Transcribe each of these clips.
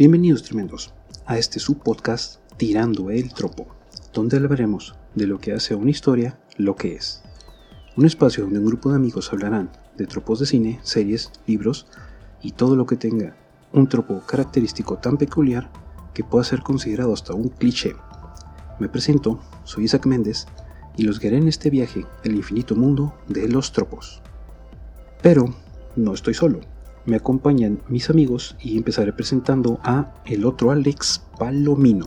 Bienvenidos tremendos a este subpodcast Tirando el Tropo, donde hablaremos de lo que hace a una historia lo que es. Un espacio donde un grupo de amigos hablarán de tropos de cine, series, libros y todo lo que tenga un tropo característico tan peculiar que pueda ser considerado hasta un cliché. Me presento, soy Isaac Méndez y los guiaré en este viaje al infinito mundo de los tropos. Pero no estoy solo me acompañan mis amigos y empezaré presentando a el otro Alex Palomino.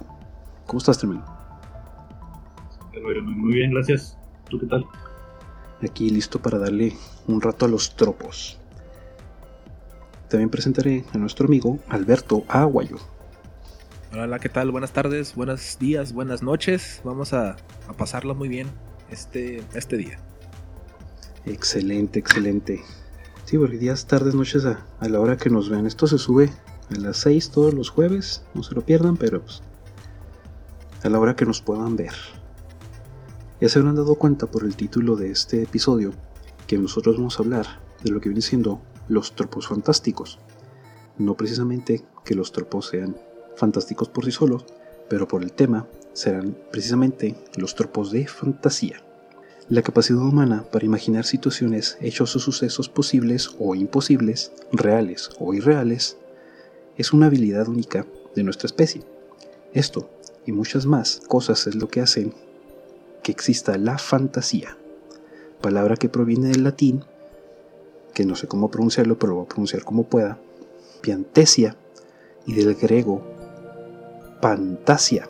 ¿Cómo estás, tremendo? Muy bien, gracias. ¿Tú qué tal? Aquí listo para darle un rato a los tropos. También presentaré a nuestro amigo Alberto Aguayo. Hola, ¿qué tal? Buenas tardes, buenos días, buenas noches. Vamos a, a pasarlo muy bien este, este día. Excelente, excelente. Sí, porque días, tardes, noches a, la hora que nos vean. Esto se sube a las 6 todos los jueves, no se lo pierdan, pero pues, a la hora que nos puedan ver. Ya se habrán dado cuenta por el título de este episodio que nosotros vamos a hablar de lo que viene siendo los tropos fantásticos. No precisamente que los tropos sean fantásticos por sí solos, pero por el tema serán precisamente los tropos de fantasía. La capacidad humana para imaginar situaciones, hechos o sucesos posibles o imposibles, reales o irreales, es una habilidad única de nuestra especie. Esto y muchas más cosas es lo que hacen que exista la fantasía, palabra que proviene del latín, que no sé cómo pronunciarlo, pero lo voy a pronunciar como pueda, piantesia, y del griego pantasia.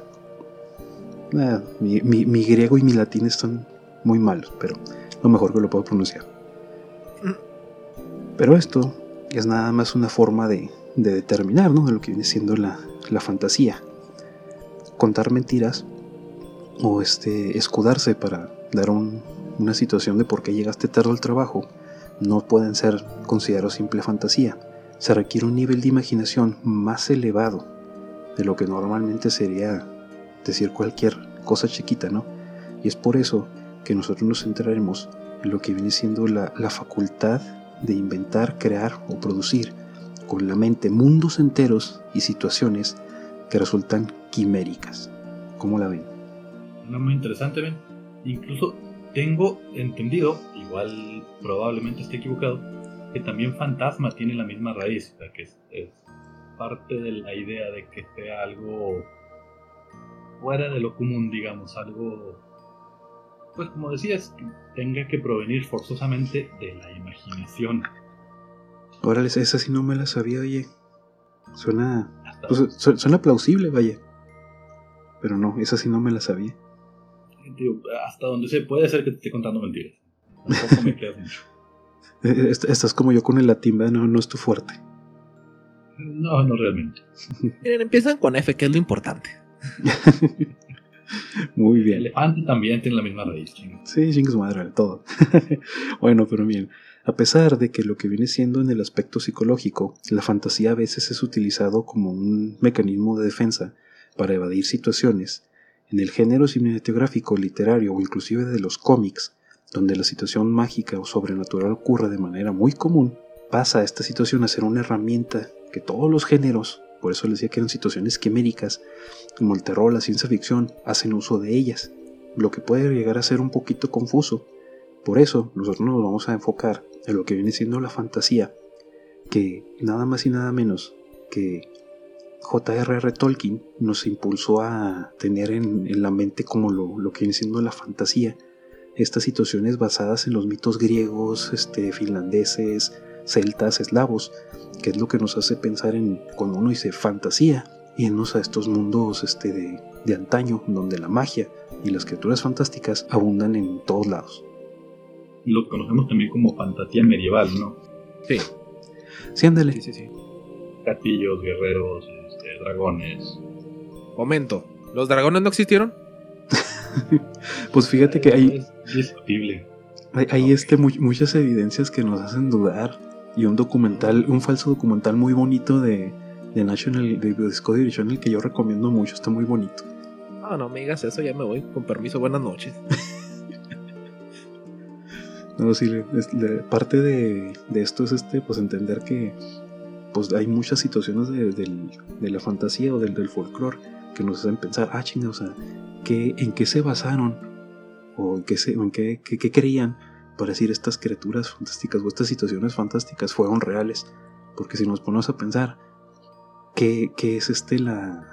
Ah, mi, mi griego y mi latín están muy malos, pero lo mejor que lo puedo pronunciar. Pero esto es nada más una forma de, determinar, ¿no? De lo que viene siendo la, fantasía. Contar mentiras o este, escudarse para dar una situación de por qué llegaste tarde al trabajo no pueden ser considerados simple fantasía. Se requiere un nivel de imaginación más elevado de lo que normalmente sería decir cualquier cosa chiquita, ¿no? Y es por eso que nosotros nos centraremos en lo que viene siendo la, facultad de inventar, crear o producir con la mente mundos enteros y situaciones que resultan quiméricas. ¿Cómo la ven? No, muy interesante, ¿ven? Incluso tengo entendido, igual probablemente esté equivocado, que también fantasma tiene la misma raíz, o sea, que es, es parte de la idea de que sea algo fuera de lo común, digamos, algo pues como decías, tenga que provenir forzosamente de la imaginación. Órale, esa sí no me la sabía, oye. Suena. Pues, suena plausible, vaya. Pero no, esa sí no me la sabía. hasta donde se puede ser que te esté contando mentiras. Tampoco me quedas mucho. Estás como yo con el latín, ¿verdad? No, no es tu fuerte. No, no realmente. Miren, empiezan con F, que es lo importante. Muy bien. El elefante también tiene la misma raíz. Sí, chingue su madre, todo. bueno, pero bien. A pesar de que lo que viene siendo en el aspecto psicológico, la fantasía a veces es utilizado como un mecanismo de defensa para evadir situaciones, en el género cinematográfico, literario o inclusive de los cómics, donde la situación mágica o sobrenatural ocurre de manera muy común, pasa esta situación a ser una herramienta que todos los géneros por eso les decía que eran situaciones quiméricas, como el terror, la ciencia ficción, hacen uso de ellas, lo que puede llegar a ser un poquito confuso. Por eso nosotros nos vamos a enfocar en lo que viene siendo la fantasía, que nada más y nada menos que J.R.R. Tolkien nos impulsó a tener en, la mente como lo, lo, que viene siendo la fantasía, estas situaciones basadas en los mitos griegos, este, finlandeses, celtas, eslavos, que es lo que nos hace pensar en cuando uno dice fantasía, irnos a estos mundos este, de, de antaño, donde la magia y las criaturas fantásticas abundan en todos lados. Lo conocemos también como fantasía medieval, ¿no? Sí. Sí, ándale. Sí, sí, sí. Castillos, guerreros, este, dragones. Momento, ¿los dragones no existieron? pues fíjate que hay. Es discutible. Hay, hay este, muchas evidencias que nos hacen dudar y un documental, un falso documental muy bonito de, de National, de Discovery Channel que yo recomiendo mucho, está muy bonito. No, no me digas eso, ya me voy, con permiso, buenas noches. no, sí, parte de, de, esto es este, pues entender que pues hay muchas situaciones de, la fantasía o del, del folclore que nos hacen pensar, ah, chinga, o sea, ¿en qué se basaron? ¿O en qué, se, en qué, qué, creían para decir estas criaturas fantásticas o estas situaciones fantásticas fueron reales? Porque si nos ponemos a pensar, ¿qué, es este la,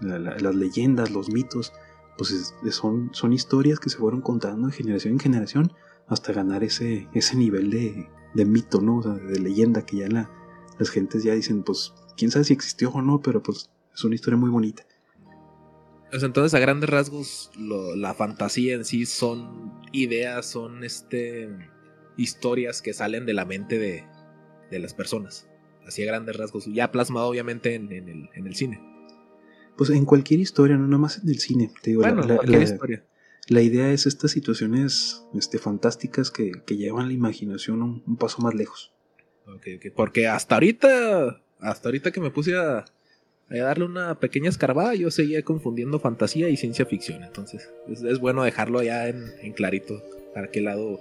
las leyendas, los mitos? Pues son, son historias que se fueron contando de generación en generación hasta ganar ese, ese nivel de, de mito, ¿no? O sea, de leyenda que ya la, las gentes ya dicen, pues, quién sabe si existió o no, pero pues es una historia muy bonita. Pues entonces, a grandes rasgos, la fantasía en sí son ideas, son este historias que salen de la mente de, de las personas. Así a grandes rasgos, ya plasmado obviamente en, el, en, el, cine. Pues en cualquier historia, no nada más en el cine. Te digo, bueno, la, cualquier historia. La idea es estas situaciones este, fantásticas que, que llevan la imaginación un, paso más lejos. Porque hasta ahorita, hasta ahorita que me puse a, a darle una pequeña escarbada, yo seguía confundiendo fantasía y ciencia ficción. Entonces, es, bueno dejarlo ya en, clarito para qué lado,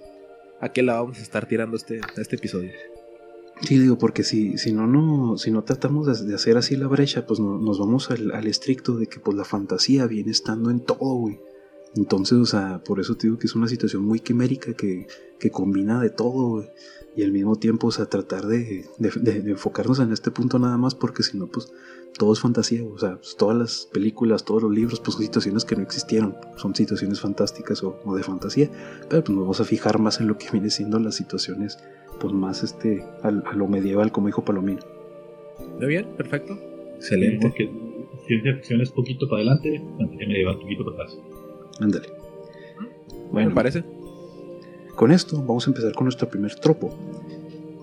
a qué lado vamos a estar tirando este, este episodio. Sí, digo, porque si, si no, no, si no tratamos de, hacer así la brecha, pues nos vamos al, al, estricto de que pues la fantasía viene estando en todo, güey. Entonces, o sea, por eso te digo que es una situación muy quimérica que, que combina de todo, güey y al mismo tiempo, o sea, tratar de, enfocarnos en este punto nada más, porque si no, pues todo es fantasía, o sea, pues, todas las películas, todos los libros, pues son situaciones que no existieron, son situaciones fantásticas o, de fantasía, pero pues nos vamos a fijar más en lo que viene siendo las situaciones, pues más este, a, lo medieval, como dijo Palomino. Muy bien, perfecto. Excelente. porque ciencia ficción es poquito para adelante, fantasía medieval poquito para atrás. Ándale. Bueno, me parece. Con esto vamos a empezar con nuestro primer tropo,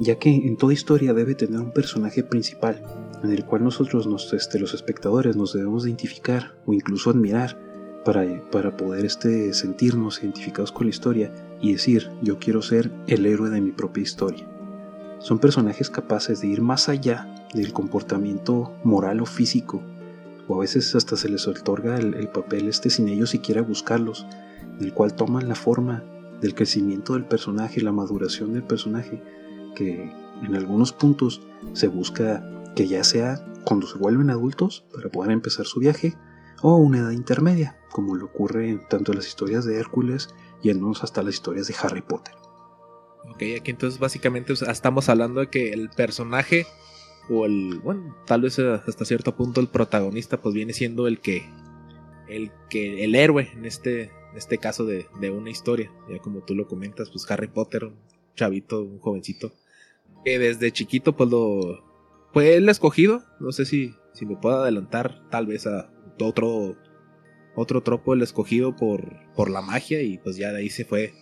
ya que en toda historia debe tener un personaje principal, en el cual nosotros, este, los espectadores, nos debemos identificar o incluso admirar para, para poder este, sentirnos identificados con la historia y decir, yo quiero ser el héroe de mi propia historia. Son personajes capaces de ir más allá del comportamiento moral o físico, o a veces hasta se les otorga el, el papel este sin ellos siquiera buscarlos, en el cual toman la forma del crecimiento del personaje, la maduración del personaje, que en algunos puntos se busca que ya sea cuando se vuelven adultos para poder empezar su viaje, o una edad intermedia, como le ocurre tanto en las historias de Hércules y en hasta las historias de Harry Potter. Ok, aquí entonces básicamente estamos hablando de que el personaje o el, bueno, tal vez hasta cierto punto el protagonista pues viene siendo el que, el que, el héroe en este, en este caso de, una historia. Ya como tú lo comentas, pues Harry Potter, un chavito, un jovencito, que desde chiquito pues lo... Fue el escogido, no sé si, si me puedo adelantar tal vez a otro, otro tropo el escogido por, por la magia y pues ya de ahí se fue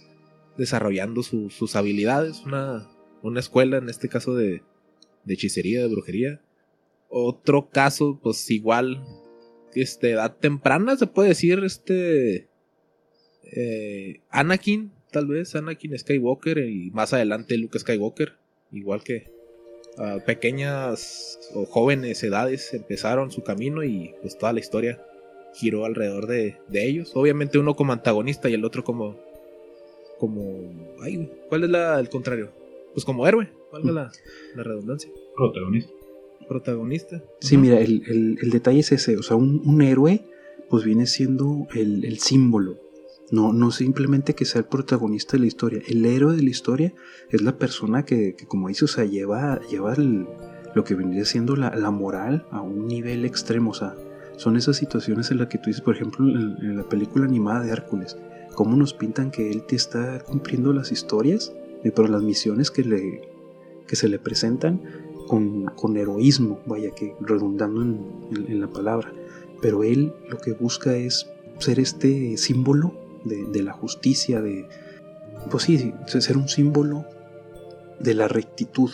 desarrollando sus habilidades, una, una escuela en este caso de, de hechicería, de brujería. Otro caso, pues igual, este, edad temprana, se puede decir, este, eh, Anakin, tal vez, Anakin Skywalker y más adelante Luke Skywalker, igual que a pequeñas o jóvenes edades empezaron su camino y pues toda la historia giró alrededor de, ellos. Obviamente uno como antagonista y el otro como... como... Ay, ¿cuál es la, el contrario? Pues como héroe, ¿cuál es la, redundancia? Protagonista. Protagonista. Sí, mira, el, detalle es ese, o sea, un, héroe pues viene siendo el, el símbolo no, no simplemente que sea el protagonista de la historia. El héroe de la historia es la persona que, como dice, lleva, lleva lo que vendría siendo la, moral a un nivel extremo. O sea, son esas situaciones en las que tú dices, por ejemplo, en, la película animada de Hércules, cómo nos pintan que él te está cumpliendo las historias, eh, pero las misiones que, le, que se le presentan con, heroísmo, vaya que redundando en la palabra. Pero él lo que busca es ser este símbolo de, la justicia, de, pues sí, ser un símbolo de la rectitud.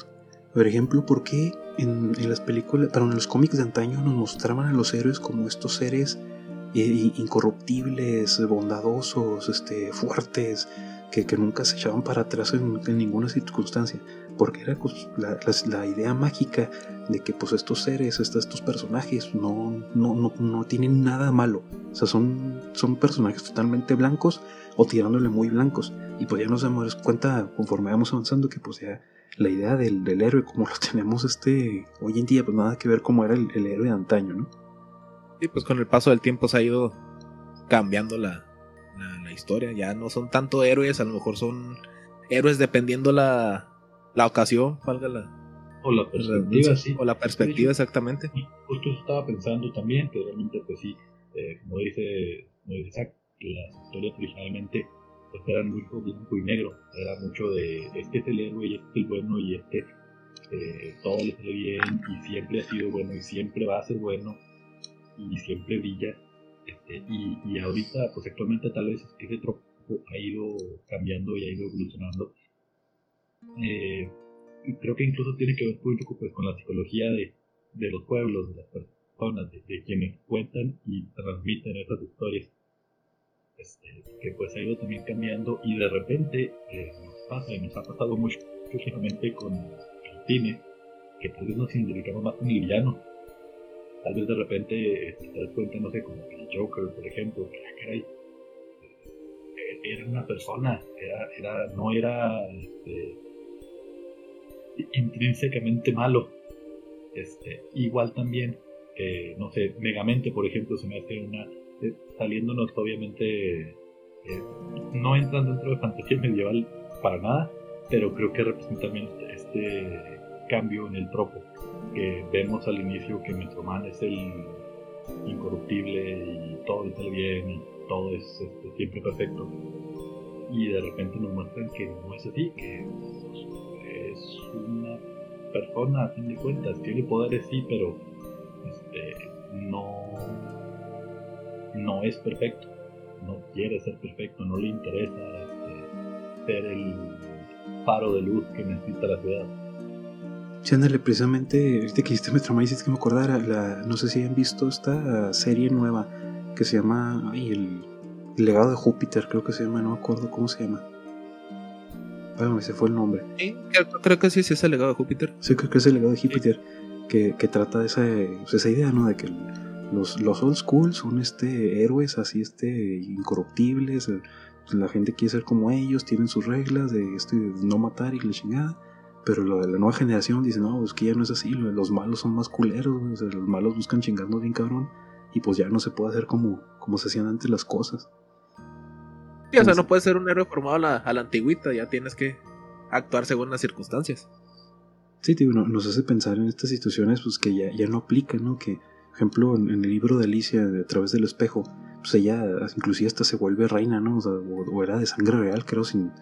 Por ejemplo, ¿por qué en, las películas, pero en los cómics de antaño nos mostraban a los héroes como estos seres eh, incorruptibles, bondadosos, este, fuertes, que, nunca se echaban para atrás en, ninguna circunstancia? porque era pues, la, la, idea mágica de que pues estos seres, estos, estos personajes no, no, no, no, tienen nada malo. O sea, son, son personajes totalmente blancos o tirándole muy blancos. Y pues ya nos damos cuenta conforme vamos avanzando que pues ya la idea del, del héroe como lo tenemos este hoy en día, pues nada que ver como era el, el héroe de antaño, ¿no? Sí, pues con el paso del tiempo se ha ido cambiando la, la, historia. Ya no son tanto héroes, a lo mejor son héroes dependiendo la, la ocasión, valga la. O la perspectiva, sí. O la perspectiva, exactamente. Justo estaba pensando también que realmente, pues sí, eh, como dice, como dice Zach, las historias originalmente pues eran mucho blanco y negro. Era mucho de este es el héroe y este es el bueno y este eh, todo le sale bien y siempre ha sido bueno y siempre va a ser bueno y siempre brilla. Este, y, y, ahorita, pues actualmente tal vez ese tropo ha ido cambiando y ha ido evolucionando. Eh, creo que incluso tiene que ver poco pues, con la psicología de, de los pueblos, de las personas, de, quienes cuentan y transmiten esas historias. Este, que pues ha ido también cambiando y de repente eh, nos pasa y nos ha pasado mucho últimamente con el cine, que tal vez nos identificamos más con el villano Tal vez de repente este, te das cuenta, no sé, como el Joker, por ejemplo, que ah, caray, eh, era una persona, era, era, no era este, intrínsecamente malo. Este, igual también, eh, no sé, Megamente, por ejemplo, se me hace una, eh, saliéndonos obviamente, no entran dentro de fantasía medieval para nada, pero creo que representa también este, este cambio en el tropo que vemos al inicio que nuestro man es el incorruptible y todo está bien y todo es este, siempre perfecto. Y de repente nos muestran que no es así, que es una persona a fin de cuentas, tiene poderes sí, pero este, no, no es perfecto, no quiere ser perfecto, no le interesa este, ser el faro de luz que necesita la ciudad. Sí, ándale, precisamente, ahorita que hiciste Metro es que me acordara, la, no sé si han visto esta serie nueva que se llama, ay, el, legado de Júpiter, creo que se llama, no me acuerdo cómo se llama. Bueno, ese fue el nombre. Sí, creo, que sí, sí es el legado de Júpiter. Sí, creo que es el legado de Júpiter, que, que, trata de esa, pues, esa idea, ¿no? De que los, los old school son este héroes así, este incorruptibles, pues, la gente quiere ser como ellos, tienen sus reglas de este, no matar y la chingada pero lo de la nueva generación dice, no, es que ya no es así, los malos son más culeros, los malos buscan chingando bien cabrón, y pues ya no se puede hacer como, como se hacían antes las cosas. Sí, o sea, no puedes ser un héroe formado a la, a la antigüita, ya tienes que actuar según las circunstancias. Sí, tío, nos hace pensar en estas situaciones pues que ya, ya no aplican, ¿no? Que, por ejemplo, en, el libro de Alicia, de A través del espejo, pues ella inclusive hasta se vuelve reina, ¿no? O, era de sangre real, creo, sin,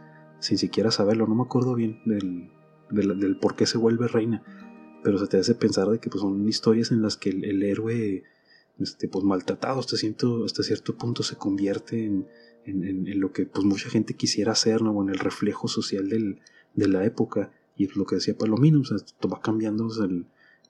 sin siquiera saberlo, no me acuerdo bien del, del, por qué se vuelve reina. Pero se te hace pensar de que pues, son historias en las que el, héroe este, pues, maltratado hasta cierto, hasta cierto punto se convierte en, en, lo que pues, mucha gente quisiera hacer, ¿no? en el reflejo social del, de la época. Y lo que decía Palomino, o sea, va cambiando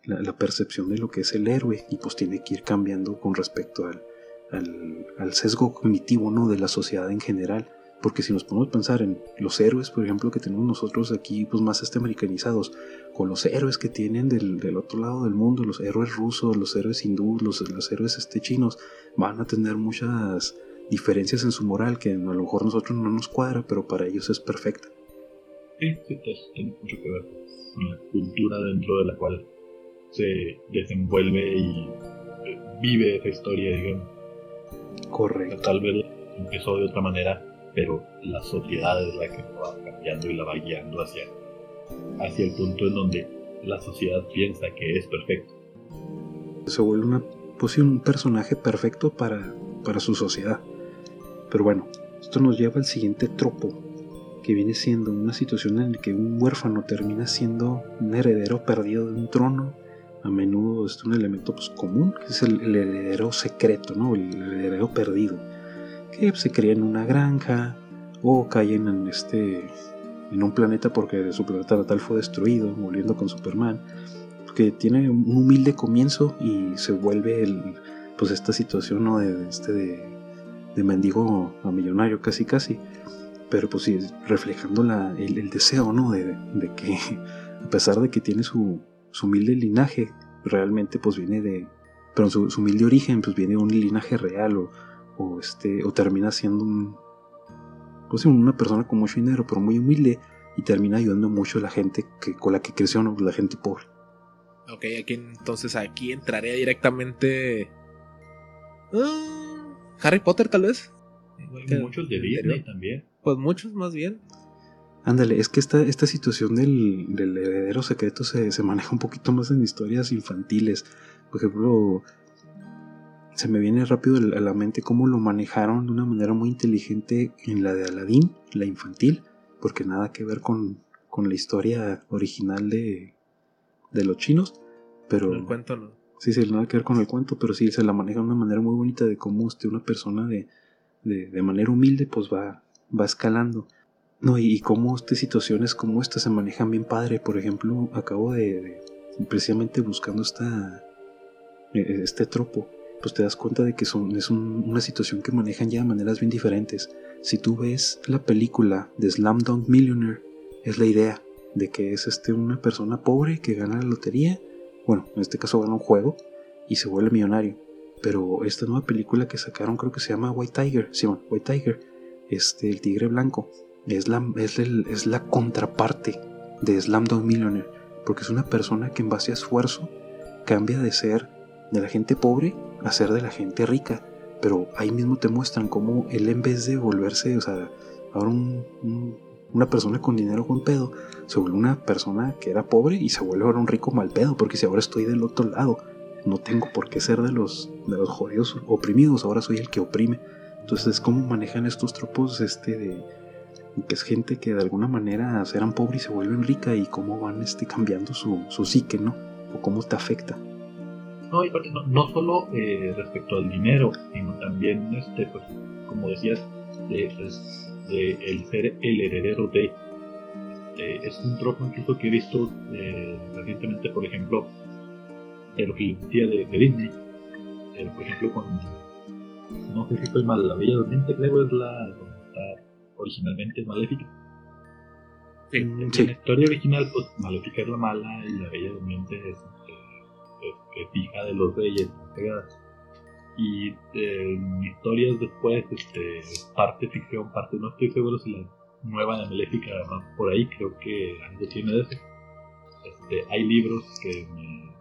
la, la, percepción de lo que es el héroe y pues tiene que ir cambiando con respecto al, al, al sesgo cognitivo ¿no? de la sociedad en general. Porque si nos ponemos a pensar en los héroes, por ejemplo, que tenemos nosotros aquí, pues más este americanizados, con los héroes que tienen del, otro lado del mundo, los héroes rusos, los héroes hindúes, los, héroes este, chinos, van a tener muchas diferencias en su moral que a lo mejor nosotros no nos cuadra, pero para ellos es perfecta. Sí, sí, tiene mucho que ver con la cultura dentro de la cual se desenvuelve y eh, vive esa historia, digamos. Correcto. Tal vez empezó de otra manera pero la sociedad es la que va cambiando y la va guiando hacia, hacia el punto en donde la sociedad piensa que es perfecto. Se vuelve una, pues un personaje perfecto para, para su sociedad. Pero bueno, esto nos lleva al siguiente tropo, que viene siendo una situación en la que un huérfano termina siendo un heredero perdido de un trono. A menudo es un elemento pues, común, que es el, heredero secreto, ¿no? el heredero perdido que se cría en una granja o caen en este en un planeta porque su planeta natal fue destruido, volviendo con Superman, que tiene un humilde comienzo y se vuelve el, pues esta situación ¿no? de, este de, mendigo a millonario casi casi. pero pues sí, reflejando la, el, deseo, ¿no? De, de, que, a pesar de que tiene su, su humilde linaje, realmente pues viene de, pero su, su, humilde origen pues viene de un linaje real o, o, este, o termina siendo un, pues una persona con mucho dinero, pero muy humilde y termina ayudando mucho a la gente que, con la que creció, ¿no? la gente pobre. Ok, aquí entonces aquí entraría directamente... Ah, Harry Potter tal vez. muchos de Disney también. Pues muchos más bien. Ándale, es que esta, esta situación del, del heredero secreto se, se, maneja un poquito más en historias infantiles. Por ejemplo, se me viene rápido a la mente cómo lo manejaron de una manera muy inteligente en la de Aladdin, la infantil, porque nada que ver con, con la historia original de, de los chinos. Pero, el cuento no. Sí, sí, nada que ver con el cuento, pero sí se la maneja de una manera muy bonita de cómo este, una persona de, de, de manera humilde pues va, va escalando. No, y, cómo estas situaciones como esta se manejan bien padre. Por ejemplo, acabo de, precisamente buscando esta, e, este tropo, pues te das cuenta de que son, es una situación que manejan ya de maneras bien diferentes. Si tú ves la película de Slamdunk Millionaire, es la idea de que es este una persona pobre que gana la lotería, bueno, en este caso gana un juego y se vuelve millonario. Pero esta nueva película que sacaron creo que se llama White Tiger, sí, White Tiger, este, el tigre blanco, es la, es, es la contraparte de Slamdog Millionaire, porque es una persona que en base a esfuerzo cambia de ser de la gente pobre a ser de la gente rica. Pero ahí mismo te muestran cómo él en vez de volverse, o sea, ahora un, una persona con dinero con pedo, se vuelve una persona que era pobre y se vuelve ahora un rico mal pedo, porque si ahora estoy del otro lado, no tengo por qué ser de los, de los jodidos oprimidos, ahora soy el que oprime. Entonces, ¿cómo manejan estos tropos este de que es gente que de alguna manera eran pobres y se vuelven rica y cómo van este, cambiando su, su psique, ¿no? O cómo te afecta. No, y no, no solo eh, respecto al dinero, sino también, este, pues, como decías, de, pues, de el ser el heredero de. Este, es un tropo incluso que he visto eh, recientemente, por ejemplo, de lo que decía de, de Disney. Eh, por ejemplo, con. No sé si estoy mal, La Bella Durmiente, creo es la. Originalmente Maléfica. Sí, en la historia original, pues Maléfica es la mala y la Bella Durmiente es, es, hija de los reyes. Y en historias después, este, parte ficción, parte no estoy seguro si la nueva de Maléfica va por ahí, creo que algo tiene de eso. Este, hay libros que,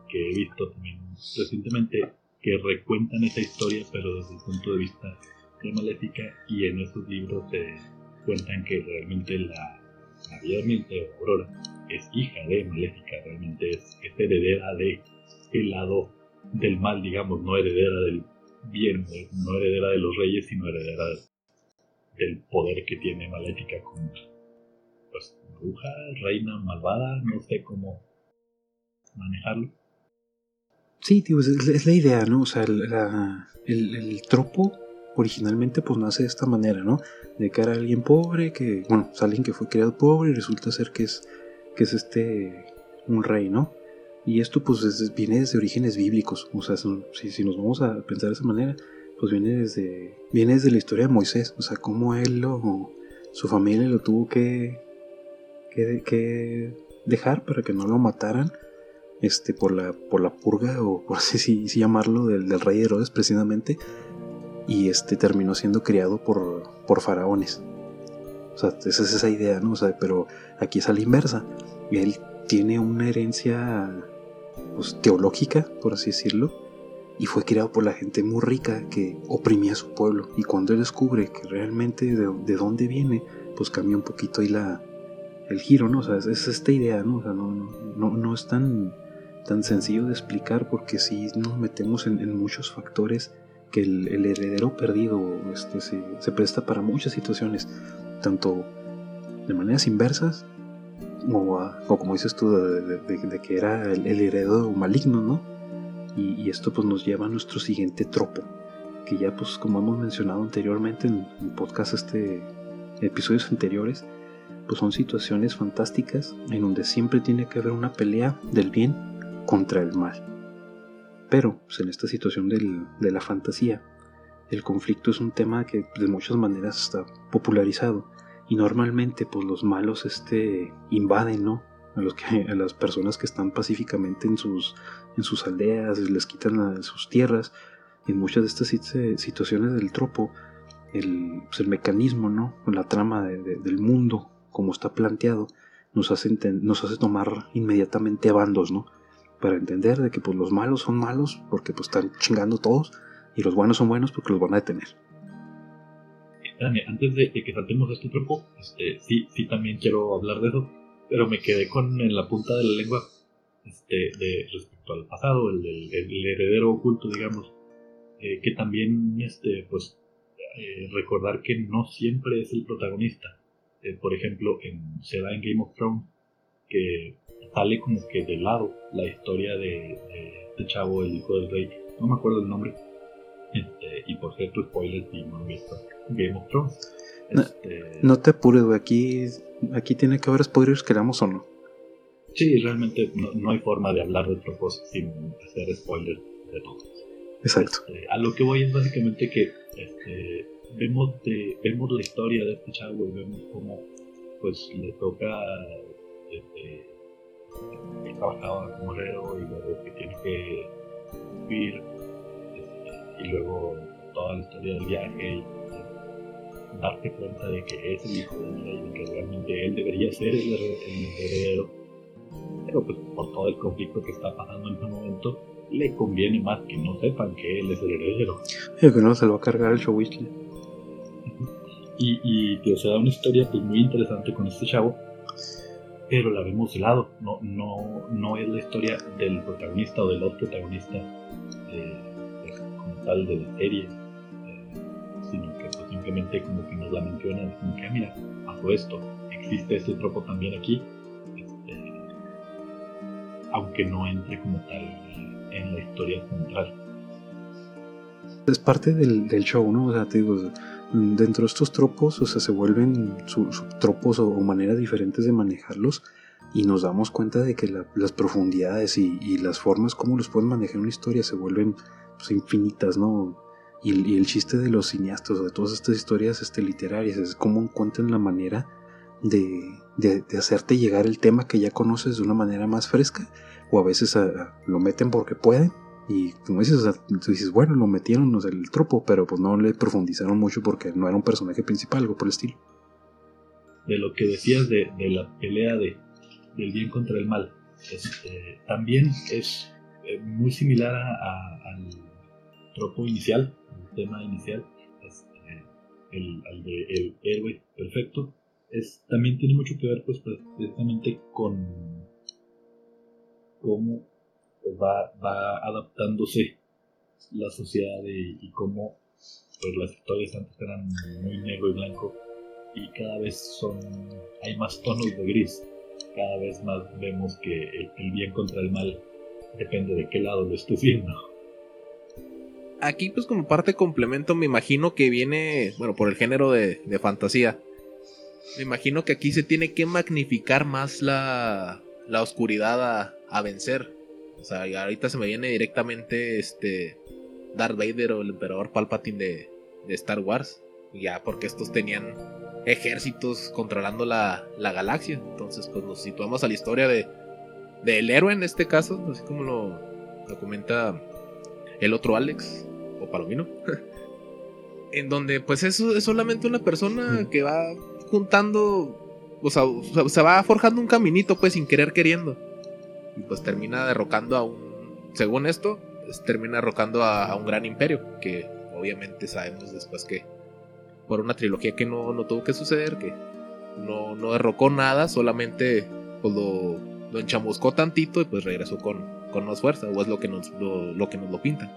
que he visto también recientemente que recuentan esa historia, pero desde el punto de vista de Maléfica, y en esos libros se cuentan que realmente la, la Aurora es hija de Maléfica, realmente es, heredera de el lado del mal, digamos, no heredera del bien, no heredera de los reyes, sino heredera del poder que tiene Maléfica como pues bruja, reina malvada, no sé cómo manejarlo. Sí, tío, es, la idea, ¿no? O sea, el, el, tropo originalmente pues nace de esta manera, ¿no? De que era alguien pobre, que, bueno, es alguien que fue criado pobre y resulta ser que es, que es este, un rey, ¿no? Y esto pues viene desde orígenes bíblicos, o sea, si, si, nos vamos a pensar de esa manera, pues viene desde, viene desde la historia de Moisés, o sea, cómo él o su familia lo tuvo que, que, que dejar para que no lo mataran este, por, la, por la purga, o por así llamarlo, del, del rey Herodes precisamente, y este terminó siendo criado por, por faraones. O sea, esa es esa idea, ¿no? O sea, pero aquí es a la inversa. Él tiene una herencia pues, teológica, por así decirlo, y fue criado por la gente muy rica que oprimía a su pueblo. Y cuando él descubre que realmente de, dónde viene, pues cambia un poquito ahí la, el giro, ¿no? O sea, es, esta idea, ¿no? O sea, no, no, no es tan, tan sencillo de explicar porque si nos metemos en, muchos factores que el, heredero perdido este, se, presta para muchas situaciones, tanto de maneras inversas, o, como dices tú, de, que era el, heredero maligno, ¿no? Y, esto pues nos lleva a nuestro siguiente tropo, que ya pues como hemos mencionado anteriormente en, en podcast este, episodios anteriores, pues son situaciones fantásticas en donde siempre tiene que haber una pelea del bien contra el mal. Pero pues, en esta situación de la fantasía, el conflicto es un tema que de muchas maneras está popularizado y normalmente pues los malos este invaden, ¿no? A, los que, a las personas que están pacíficamente en sus, en sus aldeas, les quitan sus tierras. En muchas de estas situaciones del tropo, el, pues, el mecanismo, ¿no? La trama del mundo, como está planteado, nos hace, nos hace tomar inmediatamente a bandos, ¿no? Para entender de que pues, los malos son malos porque pues, están chingando todos y los buenos son buenos porque los van a detener. Antes de, que saltemos este tropo, este, sí, sí también quiero hablar de eso, pero me quedé con en la punta de la lengua este, de, respecto al pasado, el, el, heredero oculto, digamos, eh, que también, este, pues, eh, recordar que no siempre es el protagonista. Eh, por ejemplo, en, se da en Game of Thrones que sale como que de lado la historia de, este chavo, el hijo del rey. No me acuerdo el nombre. Este, y por cierto, spoilers y no he visto Game of Thrones. Este, no, te apures, güey. Aquí, aquí tiene que haber spoilers, queramos o no. Sí, realmente no, hay forma de hablar de Tropos sin hacer spoilers de todo. Exacto. Este, a lo que voy es básicamente que este, vemos, de, vemos la historia de este chavo y vemos cómo pues le toca este, que trabajaba como herrero y luego que tiene que vivir este, y luego toda la historia del viaje y darte cuenta de que es el hijo de rey y que realmente él debería ser el, heredero pero pues por todo el conflicto que está pasando en este momento le conviene más que no sepan que él es el heredero. Y que no se lo va a cargar el show y, y se da una historia pues, muy interesante con este chavo, pero la vemos de lado. No, no, no es la historia del protagonista o del otro protagonista eh, de la serie, eh, sino que pues, simplemente como que nos la mencionan, como que, ah, mira, pasó esto, existe este tropo también aquí, este, aunque no entre como tal en la historia central. Es parte del, del show, ¿no? O sea, te digo, dentro de estos tropos, o sea, se vuelven subtropos o, maneras diferentes de manejarlos y nos damos cuenta de que las profundidades y, las formas como los pueden manejar una historia se vuelven pues, infinitas, ¿no? Y, el chiste de los cineastas, de todas estas historias este, literarias, es cómo encuentran la manera de, de, hacerte llegar el tema que ya conoces de una manera más fresca, o a veces lo meten porque pueden, y como dices, tú dices, bueno, lo metieron no el tropo, pero pues no le profundizaron mucho porque no era un personaje principal, algo por el estilo. De lo que decías de, la pelea de, del bien contra el mal, este, también es eh, muy similar al tropo inicial, el tema inicial, este, el, al de el héroe perfecto, es, también tiene mucho que ver pues precisamente con cómo va, va adaptándose la sociedad y, cómo pues las historias antes eran muy negro y blanco y cada vez son hay más tonos de gris cada vez más vemos que el, bien contra el mal depende de qué lado lo estés viendo. Aquí pues como parte complemento me imagino que viene bueno por el género de, de fantasía. Me imagino que aquí se tiene que magnificar más la, la oscuridad a, a vencer. O sea, ahorita se me viene directamente este Darth Vader o el emperador Palpatine de, de Star Wars. Ya porque estos tenían ejércitos controlando la, la, galaxia. Entonces, pues nos situamos a la historia de del héroe en este caso, así como lo, lo comenta el otro Alex o Palomino. en donde pues eso es solamente una persona que va juntando, o sea, se va forjando un caminito pues sin querer queriendo y pues termina derrocando a un, según esto, pues, termina derrocando a, un gran imperio, que obviamente sabemos después que por una trilogía que no, no tuvo que suceder, que no, no derrocó nada, solamente pues, lo, lo, enchamuscó tantito y pues regresó con, con más fuerza, o es lo que nos lo, que nos lo pintan.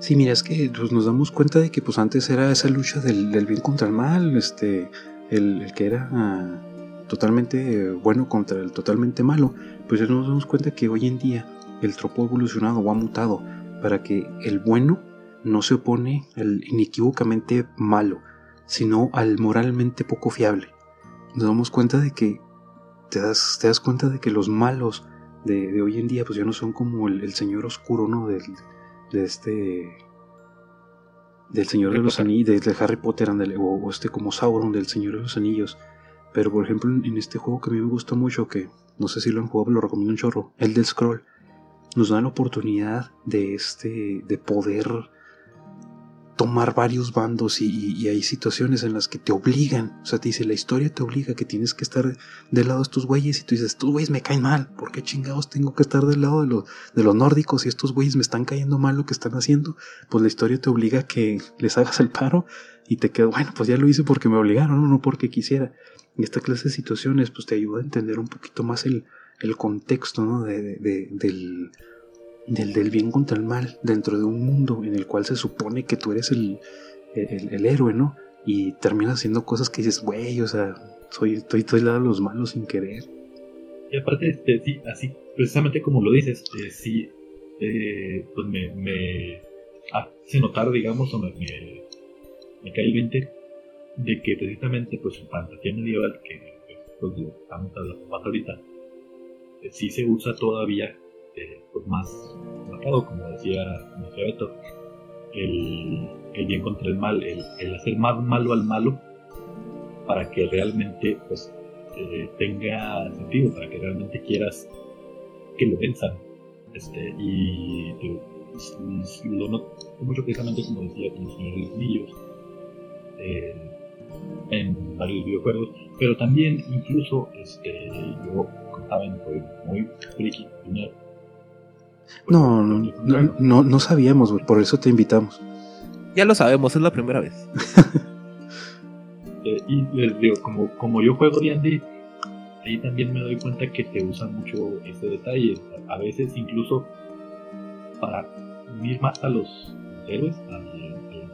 Sí, mira, es que pues, nos damos cuenta de que pues antes era esa lucha del, bien contra el mal, este, el, el que era ah, totalmente bueno contra el totalmente malo, pues nos damos cuenta que hoy en día el tropo ha evolucionado o ha mutado para que el bueno no se opone al inequívocamente malo, sino al moralmente poco fiable. Nos damos cuenta de que te das, te das cuenta de que los malos de, hoy en día pues ya no son como el, señor oscuro, ¿no? De, de este del Señor de los Anillos, de, Harry Potter, o, este como Sauron del Señor de los Anillos. Pero por ejemplo, en, este juego que a mí me gusta mucho, que no sé si lo han jugado, lo recomiendo un chorro, el del Scroll, nos da la oportunidad de este, de poder tomar varios bandos y, hay situaciones en las que te obligan, o sea, te dice, la historia te obliga que tienes que estar del lado de estos güeyes y tú dices, estos güeyes me caen mal, ¿por qué chingados tengo que estar del lado de los, de los nórdicos y estos güeyes me están cayendo mal lo que están haciendo? Pues la historia te obliga a que les hagas el paro y te quedas, bueno, pues ya lo hice porque me obligaron, no porque quisiera. Y esta clase de situaciones pues te ayuda a entender un poquito más el, el contexto ¿no? de, del del, bien contra el mal dentro de un mundo en el cual se supone que tú eres el, el, héroe, ¿no? Y terminas haciendo cosas que dices, güey, o sea, soy, estoy, estoy lado de los malos sin querer. Y aparte, este, sí, así, precisamente como lo dices, eh, sí, eh, pues me, me, hace notar, digamos, o me, me, cae el 20 de que precisamente, pues en fantasía medieval, que pues, estamos hablando más ahorita, eh, sí se usa todavía este, pues más marcado, como decía, Beto, el, bien contra el mal, el, hacer más malo al malo para que realmente pues eh, tenga sentido, para que realmente quieras que lo venzan. Este, y pues, lo noto mucho precisamente como decía con los señores Niños eh, en varios videojuegos, pero también incluso este, yo, como saben, soy muy friki, primero, no, no, no, no sabíamos, por eso te invitamos. Ya lo sabemos, es la primera vez. Eh, y les digo, como, como yo juego D&D, ahí también me doy cuenta que se usa mucho ese detalle. A veces incluso para unir más a los héroes, al,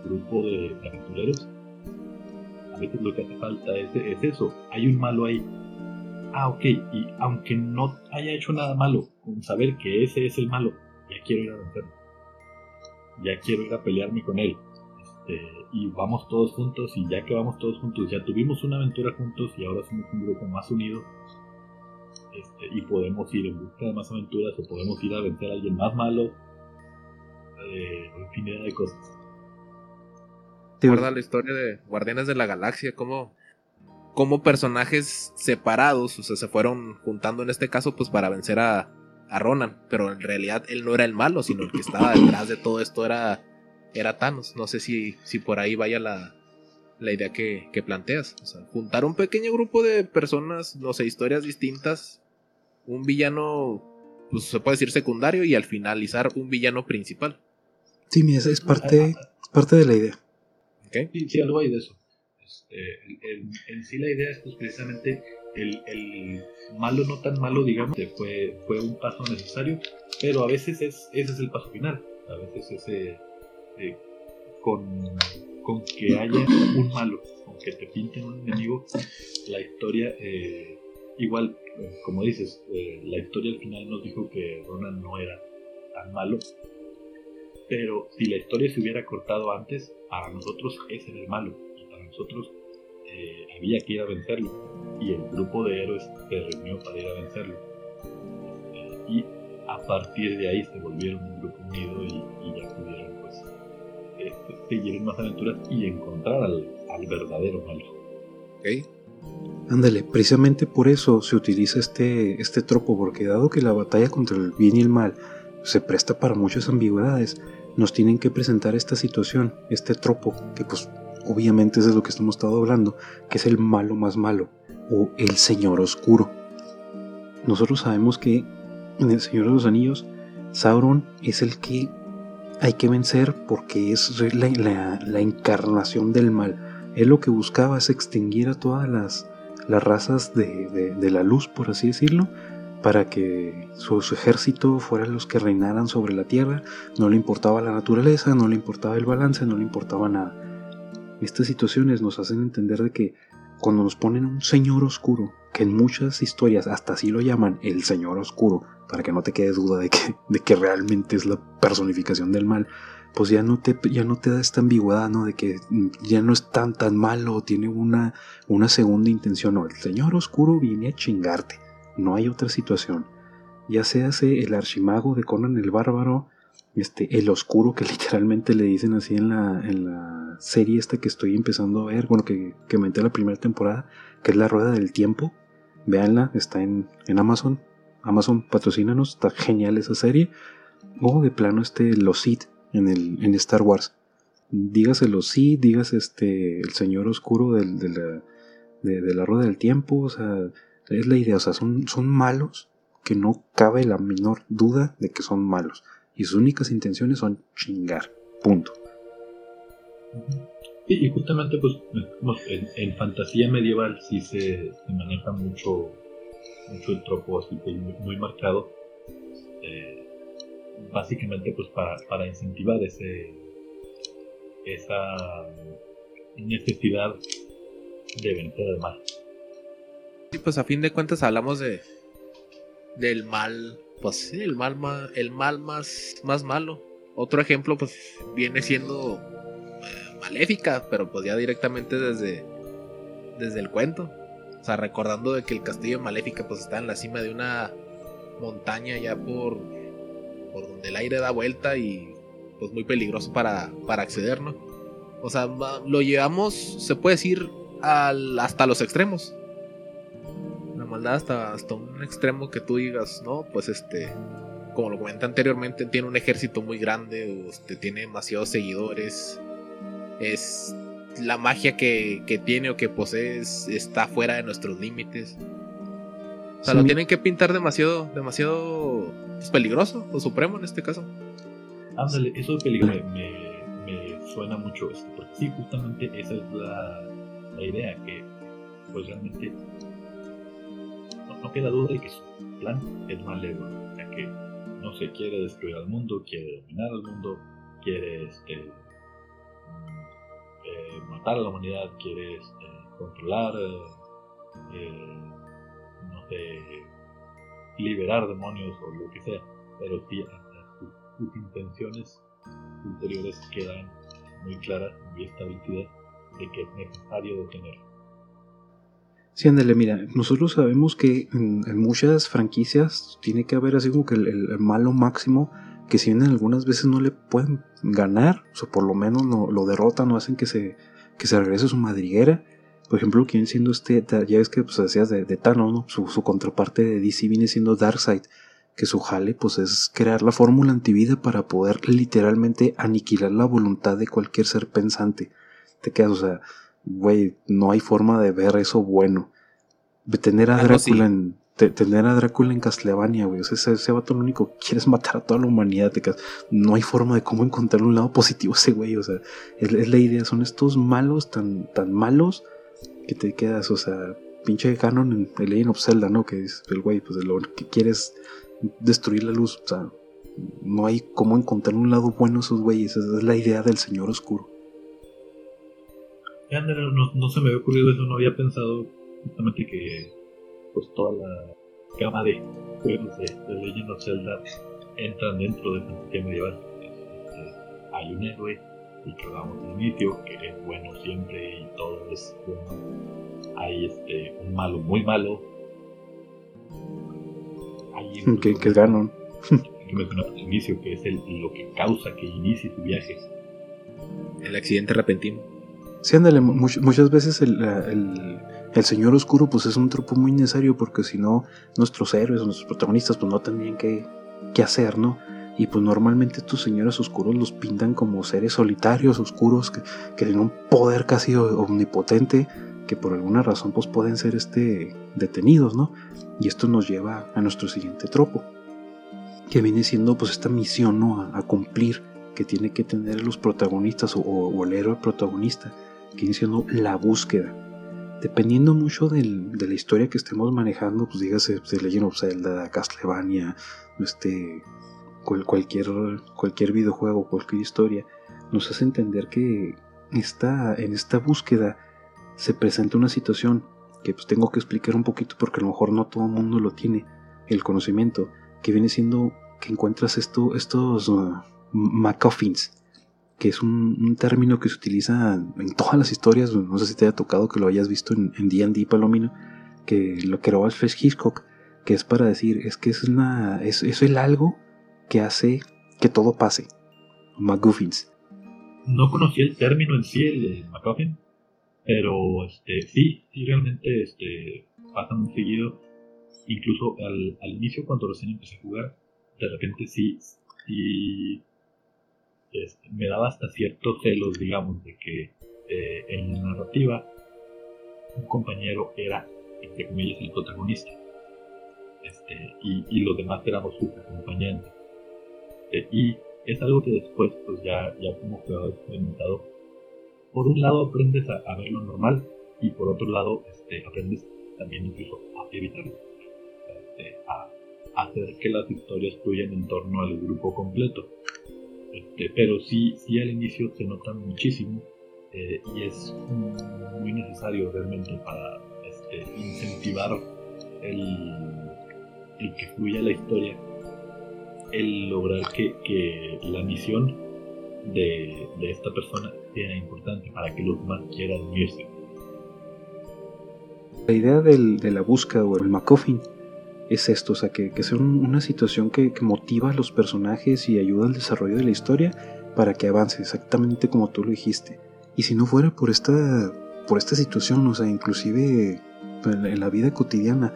grupo de, aventureros, a veces lo que hace falta es, es eso. Hay un malo ahí. Ah, ok, y aunque no haya hecho nada malo, con saber que ese es el malo, ya quiero ir a vencerlo. Ya quiero ir a pelearme con él. Este, y vamos todos juntos y ya que vamos todos juntos, ya tuvimos una aventura juntos y ahora somos un grupo más unido. Este, y podemos ir en busca de más aventuras o podemos ir a vencer a alguien más malo. Eh, infinidad de cosas. ¿Te acuerdas la historia de Guardianes de la Galaxia? ¿Cómo, cómo personajes separados, o sea, se fueron juntando en este caso, pues para vencer a, a Ronan, pero en realidad él no era el malo, sino el que estaba detrás de todo esto era, era Thanos. No sé si, si por ahí vaya la, la idea que, que, planteas. O sea, juntar un pequeño grupo de personas, no sé, historias distintas, un villano, pues se puede decir secundario, y al finalizar un villano principal. Sí, mira, es parte, parte de la idea. Okay. Sí, sí, algo hay de eso. Este, en, sí la idea es pues precisamente el, malo no tan malo, digamos, fue, fue un paso necesario, pero a veces es, ese es el paso final. A veces ese, eh, con, con, que haya un malo, con que te pinten un enemigo, la historia, eh, igual, como dices, eh, la historia al final nos dijo que Ronan no era tan malo, pero si la historia se hubiera cortado antes, para nosotros ese era el malo, y nosotros había que ir a vencerlo y el grupo de héroes se reunió para ir a vencerlo. Este, y a partir de ahí se volvieron un grupo unido y, ya pudieron pues este, seguir en más aventuras y encontrar al, verdadero malo. Okay. Ándale, precisamente por eso se utiliza este, este tropo, porque dado que la batalla contra el bien y el mal se presta para muchas ambigüedades, nos tienen que presentar esta situación, este tropo, que pues obviamente es de lo que estamos estado hablando, que es el malo más malo, o el Señor Oscuro. Nosotros sabemos que en el Señor de los Anillos, Sauron es el que hay que vencer porque es la, encarnación del mal. Él lo que buscaba es extinguir a todas las, las razas de, la luz, por así decirlo, para que su, su, ejército fueran los que reinaran sobre la tierra. No le importaba la naturaleza, no le importaba el balance, no le importaba nada. Estas situaciones nos hacen entender de que cuando nos ponen un señor oscuro, que en muchas historias hasta así lo llaman el señor oscuro, para que no te quede duda de que, de que realmente es la personificación del mal, pues ya no te, ya no te da esta ambigüedad, ¿no? De que ya no es tan tan malo, tiene una, una segunda intención, no, el señor oscuro viene a chingarte, no hay otra situación. Ya sea el archimago de Conan el Bárbaro, este, el oscuro que literalmente le dicen así en la, en la serie esta que estoy empezando a ver, bueno, que, que me la primera temporada, que es La Rueda del Tiempo. Véanla, está en, en Amazon. Amazon, patrocínanos, está genial esa serie. O de plano este Los Sith en, el, en Star Wars. Dígase los Sith, dígase este, el Señor Oscuro del, de, la, de, la Rueda del Tiempo. O sea, es la idea. O sea, son, son malos que no cabe la menor duda de que son malos. Y sus únicas intenciones son chingar. Punto. Y, justamente, pues, en, fantasía medieval sí se, maneja mucho, mucho el tropo así muy, marcado. Eh, básicamente, pues, para, para incentivar ese esa necesidad de vencer al mal. Sí, pues a fin de cuentas hablamos de del mal, pues sí, el mal, el mal más, más malo. Otro ejemplo, pues viene siendo maléfica, pero pues ya directamente desde, desde el cuento. O sea, recordando de que el castillo Maléfica pues está en la cima de una montaña ya por, por donde el aire da vuelta y pues muy peligroso para, para acceder, ¿no? O sea, lo llevamos, se puede decir, al, hasta los extremos. Maldad hasta, hasta un extremo que tú digas, no, pues este, como lo comenté anteriormente, tiene un ejército muy grande, este, tiene demasiados seguidores, es la magia que, tiene o que posee está fuera de nuestros límites. O sea, lo tienen que pintar demasiado, demasiado pues, peligroso o supremo en este caso. Ándale, eso de peligro me, suena mucho esto, porque sí, justamente esa es la, idea, que pues realmente no, queda duda de que su plan es malévolo, ya que no se quiere destruir al mundo, quiere dominar al mundo, quiere este, eh, matar a la humanidad, quiere este, controlar, eh, no sé, liberar demonios o lo que sea, pero sí, sus, intenciones ulteriores quedan muy claras, muy establecidas de que es necesario detenerlo. Sí, ándale, mira, nosotros sabemos que en, muchas franquicias tiene que haber así como que el malo máximo que si bien algunas veces no le pueden ganar, o por lo menos lo, derrotan o hacen que se, que se regrese a su madriguera. Por ejemplo, quien siendo este, ya ves que pues decías de, de Thanos, ¿no? Su, contraparte de DC viene siendo Darkseid, que su jale pues es crear la fórmula antivida para poder literalmente aniquilar la voluntad de cualquier ser pensante. Te quedas, o sea, güey, no hay forma de ver eso bueno. Tener a Drácula en tener a Drácula en Castlevania, güey. O sea, ese, ese vato lo único que quiere es matar a toda la humanidad. no hay forma de cómo encontrar un lado positivo a ese güey. O sea, es, la idea. Son estos malos, tan, tan malos, que te quedas, o sea, pinche canon en el Legend of Zelda, ¿no? Que es el güey, pues lo que quieres destruir la luz. O sea, no hay cómo encontrar un lado bueno a esos güeyes. Esa es la idea del Señor Oscuro. No, no se me había ocurrido eso, no había pensado justamente que pues toda la gama de juegos de, de Legend of Zelda entran dentro de fantasía medieval. Este, hay un héroe, y que hablamos al inicio, que es bueno siempre y todo es bueno. Hay este, un malo muy malo. Hay que, que es Ganon. que mencionaba al inicio, que es el, lo que causa que inicie su viaje. El accidente repentino. Sí, ándale, muchas veces el, el Señor Oscuro pues es un tropo muy necesario porque si no nuestros héroes nuestros protagonistas pues no tendrían que, hacer, ¿no? Y pues normalmente estos señores oscuros los pintan como seres solitarios, oscuros, que, tienen un poder casi omnipotente, que por alguna razón pues pueden ser este, detenidos, ¿no? Y esto nos lleva a nuestro siguiente tropo, que viene siendo pues esta misión, ¿no? A, cumplir que tiene que tener los protagonistas o el héroe protagonista, que viene siendo la búsqueda. Dependiendo mucho de la historia que estemos manejando, pues dígase pues, Legend of Zelda, Castlevania, este, cualquier, cualquier videojuego, cualquier historia, nos hace entender que esta, en esta búsqueda se presenta una situación que pues tengo que explicar un poquito porque a lo mejor no todo el mundo lo tiene, el conocimiento, que viene siendo que encuentras esto, estos uh, que es un, término que se utiliza en todas las historias, no sé si te haya tocado que lo hayas visto en D&D Palomino, que lo creó Alfred Hitchcock, que es para decir, es que es una, es, es el algo que hace que todo pase. MacGuffins. No conocía el término en sí, el MacGuffin, pero este, sí, sí, realmente este, pasa muy seguido. Incluso al, al inicio, cuando recién empecé a jugar, de repente sí, sí este, me daba hasta ciertos celos, digamos, de que eh, en la narrativa un compañero era, entre comillas, el protagonista. Este, y, los demás éramos sus acompañantes. Eh, y es algo que después, pues ya, ya como jugador experimentado, por un lado aprendes a, a ver lo normal y por otro lado este, aprendes también incluso a evitarlo. Este, a, hacer que las historias fluyan en torno al grupo completo. Este, pero sí, sí al inicio se nota muchísimo eh, y es muy necesario realmente para este, incentivar el, el, que fluya la historia, el lograr que, que la misión de, de, esta persona sea importante para que los demás quieran unirse. La idea del, de la búsqueda o el MacGuffin es esto, o sea, que, que sea una situación que, motiva a los personajes y ayuda al desarrollo de la historia para que avance exactamente como tú lo dijiste. Y si no fuera por esta, por esta situación, o sea, inclusive en la vida cotidiana,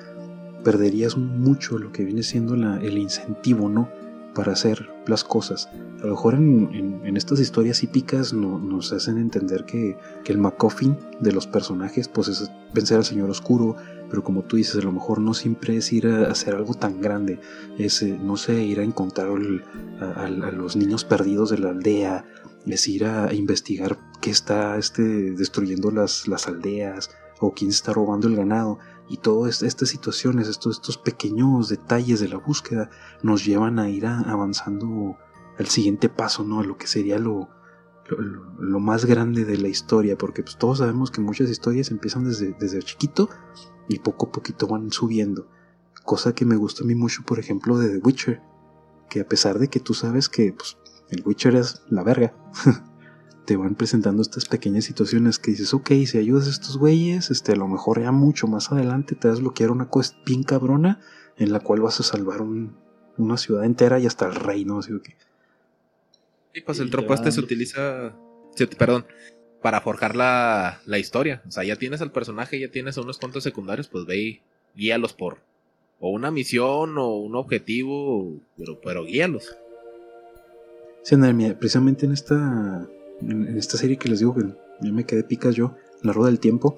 perderías mucho lo que viene siendo la, el incentivo, ¿no? Para hacer las cosas. A lo mejor en, en, estas historias hípicas no, nos hacen entender que, que, el MacGuffin de los personajes pues es vencer al Señor Oscuro, pero como tú dices, a lo mejor no siempre es ir a hacer algo tan grande, es, eh, no sé, ir a encontrar a, los niños perdidos de la aldea, es ir a, investigar qué está este, destruyendo las, las aldeas o quién está robando el ganado. Y todas estas situaciones, estos, estos pequeños detalles de la búsqueda nos llevan a ir avanzando al siguiente paso, ¿no? A lo que sería lo, lo, lo, más grande de la historia, porque pues todos sabemos que muchas historias empiezan desde, desde chiquito y poco a poquito van subiendo. Cosa que me gusta a mí mucho, por ejemplo, de The Witcher, que a pesar de que tú sabes que pues, el Witcher es la verga, te van presentando estas pequeñas situaciones que dices, ok, si ayudas a estos güeyes, este, a lo mejor ya mucho más adelante te vas a bloquear una quest bien cabrona en la cual vas a salvar un, una ciudad entera y hasta el reino, así que... Sí, pues el tropo este se utiliza, perdón, para forjar la, la, historia. O sea, ya tienes al personaje, ya tienes a unos cuantos secundarios, pues ve y guíalos por o una misión o un objetivo, pero, pero guíalos. Sí, precisamente en esta en, esta serie que les digo que ya me quedé picas yo, La Rueda del Tiempo,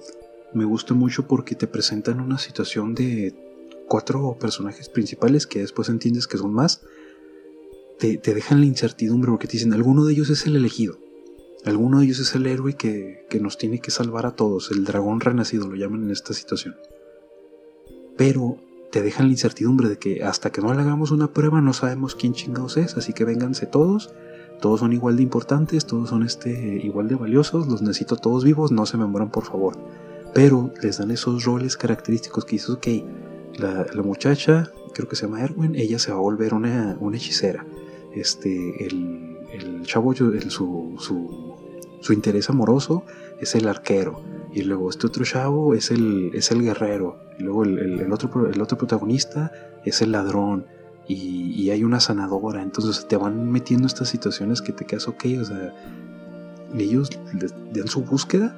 me gusta mucho porque te presentan una situación de cuatro personajes principales que después entiendes que son más. Te, te dejan la incertidumbre porque te dicen, alguno de ellos es el elegido. Alguno de ellos es el héroe que, que nos tiene que salvar a todos, el dragón renacido lo llaman en esta situación. Pero te dejan la incertidumbre de que hasta que no le hagamos una prueba no sabemos quién chingados es, así que vénganse todos todos son igual de importantes, todos son este, igual de valiosos, los necesito todos vivos, no se me mueran por favor. Pero les dan esos roles característicos que dices, ok, la, muchacha, creo que se llama Erwin, ella se va a volver una, una hechicera. Este, el, el chavo, el, su, su, su, interés amoroso es el arquero. Y luego este otro chavo es el, es el guerrero. Y luego el, el, otro, el otro protagonista es el ladrón y, hay una sanadora. Entonces te van metiendo estas situaciones que te quedas ok, o sea, ellos dan su búsqueda,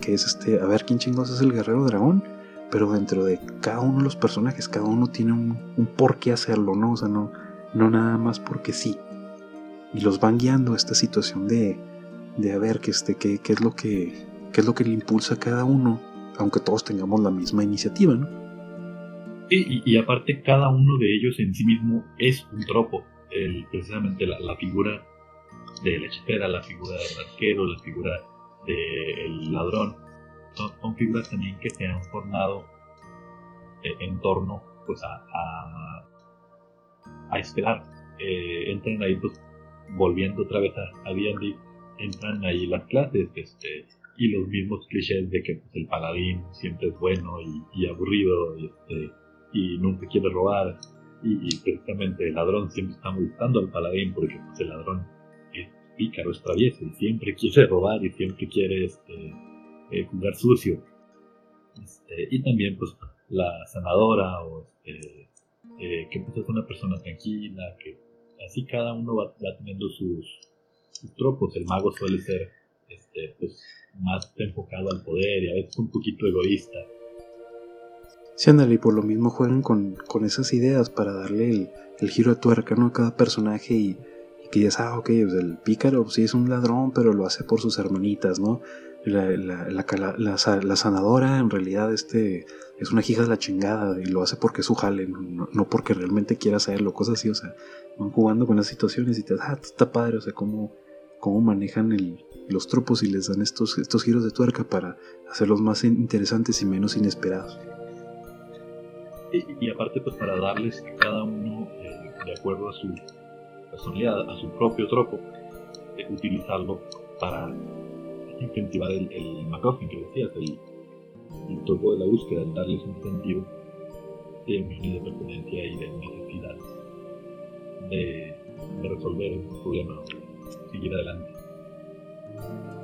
que es este, a ver quién chingos es el guerrero dragón, pero dentro de cada uno de los personajes, cada uno tiene un, un por qué hacerlo, ¿no? O sea, no, no nada más porque sí. Y los van guiando a esta situación de, de a ver qué, este, qué, qué es lo que, qué es lo que le impulsa a cada uno, aunque todos tengamos la misma iniciativa, ¿no? y, aparte cada uno de ellos en sí mismo es un tropo. El, precisamente la, la, figura de la hechicera, la figura del arquero, la figura del ladrón, son, figuras también que se han formado eh, en torno pues a, a, esperar. Eh, entran ahí pues volviendo otra vez a, a entran ahí las clases este, y los mismos clichés de que pues, el paladín siempre es bueno y, y aburrido y, este, y nunca quiere robar. Y, precisamente el ladrón siempre está molestando al paladín porque pues, el ladrón es pícaro, es travieso y siempre quiere robar y siempre quiere este, eh, jugar sucio. Este, y también pues la sanadora o este, eh, que pues, es una persona tranquila, que así cada uno va, teniendo sus, tropos. El mago suele ser este, pues, más enfocado al poder y a veces un poquito egoísta. Sí, ándale, y por lo mismo juegan con, esas ideas para darle el, giro de tuerca ¿no? a cada personaje y, que ya ah, ok, pues el pícaro sí es un ladrón, pero lo hace por sus hermanitas, ¿no? La, la, la, sanadora en realidad este es una hija de la chingada y lo hace porque es su jale, no, porque realmente quiera hacerlo, cosas así, o sea, van jugando con las situaciones y te ah, está padre, o sea, cómo, cómo manejan el, los tropos y les dan estos, estos giros de tuerca para hacerlos más interesantes y menos inesperados. Y, aparte pues para darles cada uno eh, de acuerdo a su personalidad, a su propio tropo, eh, utilizarlo para incentivar el, el que decías, el, el tropo de la búsqueda, darles un y de pertenencia y de necesidad de, de resolver un problema, adelante.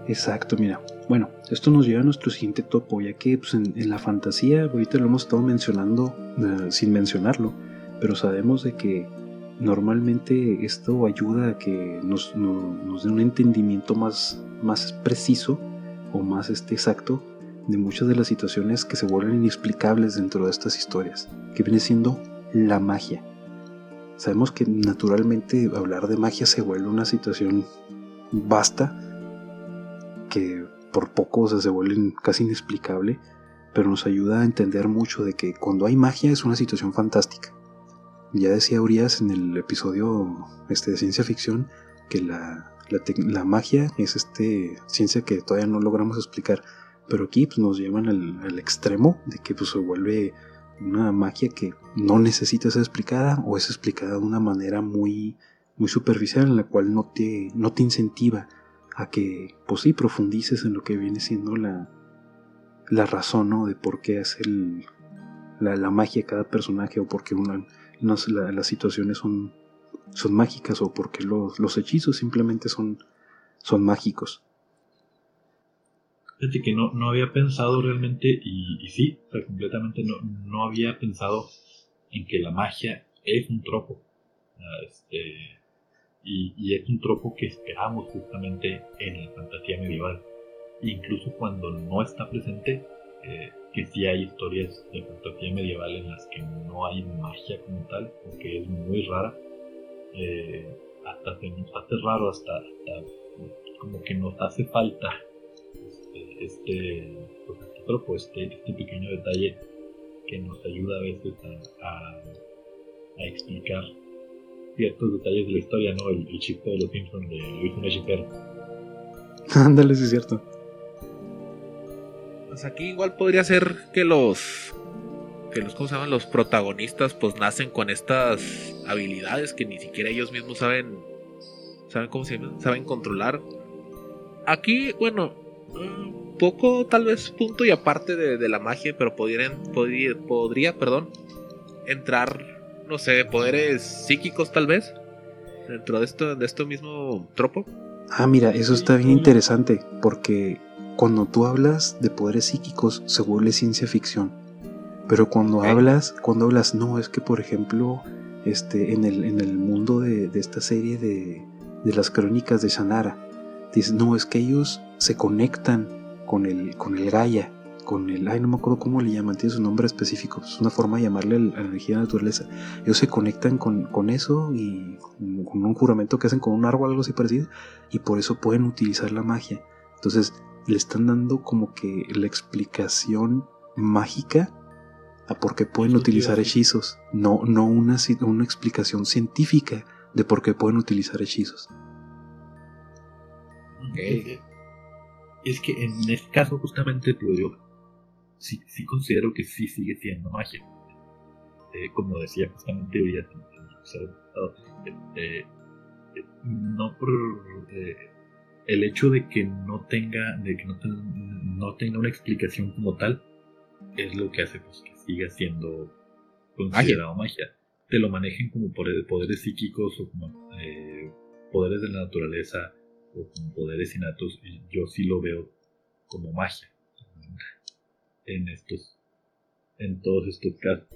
Exacto, mira. Bueno, esto nos lleva a nuestro siguiente topo, ya que pues, en, la fantasía, ahorita lo hemos estado mencionando eh, sin mencionarlo, pero sabemos de que normalmente esto ayuda a que nos, nos dé un entendimiento más, más preciso o más este, exacto de muchas de las situaciones que se vuelven inexplicables dentro de estas historias, que viene siendo la magia. Sabemos que naturalmente hablar de magia se vuelve una situación vasta, que por poco se vuelve casi inexplicable, pero nos ayuda a entender mucho de que cuando hay magia es una situación fantástica. Ya decía Urias en el episodio este, de ciencia ficción que la, la, magia es este, ciencia que todavía no logramos explicar, pero aquí pues, nos llevan al, extremo de que pues, se vuelve una magia que no necesita ser explicada o es explicada de una manera muy, muy superficial en la cual no te, no te incentiva a que, pues sí, profundices en lo que viene siendo la, la razón, ¿no? De por qué hace la, la, magia cada personaje o por qué una, las situaciones son, son mágicas o por qué los, los hechizos simplemente son, son mágicos. Fíjate que no, no había pensado realmente, y, y sí, completamente no, no había pensado en que la magia es un tropo. Este, y, es un tropo que esperamos justamente en la fantasía medieval. Incluso cuando no está presente, eh, que sí hay historias de fantasía medieval en las que no hay magia como tal, porque es muy rara. Eh, hasta se nos hace raro, hasta, como que nos hace falta este, este, pues, este tropo, este, este, pequeño detalle que nos ayuda a veces a, a explicar ciertos detalles de la historia, ¿no? El, chiste de los Simpsons de Luis Mechipero. Ándale, sí es cierto. Pues aquí igual podría ser que los que los ¿cómo se llaman? los protagonistas pues nacen con estas habilidades que ni siquiera ellos mismos saben saben cómo se llama, saben controlar. Aquí, bueno, un poco tal vez punto y aparte de, la magia, pero podrían, podría, podría, perdón, entrar no sé, poderes psíquicos tal vez, dentro de esto, de esto mismo tropo. Ah, mira, eso está bien interesante, porque cuando tú hablas de poderes psíquicos se vuelve ciencia ficción. Pero cuando hablas, cuando hablas, no, es que por ejemplo, este, en el, en el mundo de, esta serie de, de, las crónicas de Shannara, dices, no, es que ellos se conectan con el, con el Gaia, con el, ay, no me acuerdo cómo le llaman, tiene su nombre específico, es una forma de llamarle a la energía de la naturaleza. Ellos se conectan con, con eso y con un juramento que hacen con un árbol, algo así parecido, y por eso pueden utilizar la magia. Entonces, le están dando como que la explicación mágica a por qué pueden utilizar hechizos, no, no una, una explicación científica de por qué pueden utilizar hechizos. Es que en este caso justamente te digo, sí, sí considero que sí sigue siendo magia. Eh, como decía justamente hoy eh, no por eh, el hecho de que no tenga de que no, no, tenga una explicación como tal es lo que hace pues, que siga siendo considerado magia. Te lo manejen como poderes psíquicos o como poderes de la naturaleza o como poderes innatos, yo sí lo veo como magia en estos, en todos estos casos.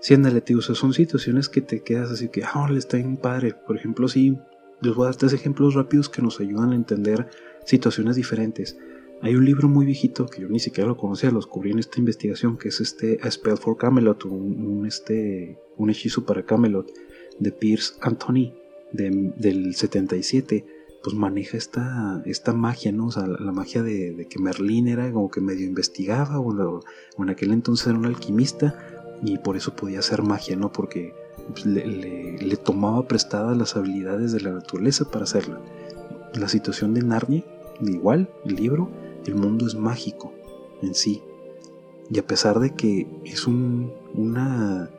Sí, ándale, tío, son situaciones que te quedas así que, ah, le está bien padre. Por ejemplo, sí, les voy a dar tres ejemplos rápidos que nos ayudan a entender situaciones diferentes. Hay un libro muy viejito que yo ni siquiera lo conocía, lo descubrí en esta investigación, que es este A Spell for Camelot, un, este, un hechizo para Camelot, de Pierce Anthony, del 77, pues maneja esta, esta magia, ¿no? O sea, la, magia de, que Merlín era como que medio investigaba, o, en aquel entonces era un alquimista, y por eso podía hacer magia, ¿no? Porque pues, le, tomaba prestadas las habilidades de la naturaleza para hacerla. La situación de Narnia, igual, el libro, el mundo es mágico en sí. Y a pesar de que es una,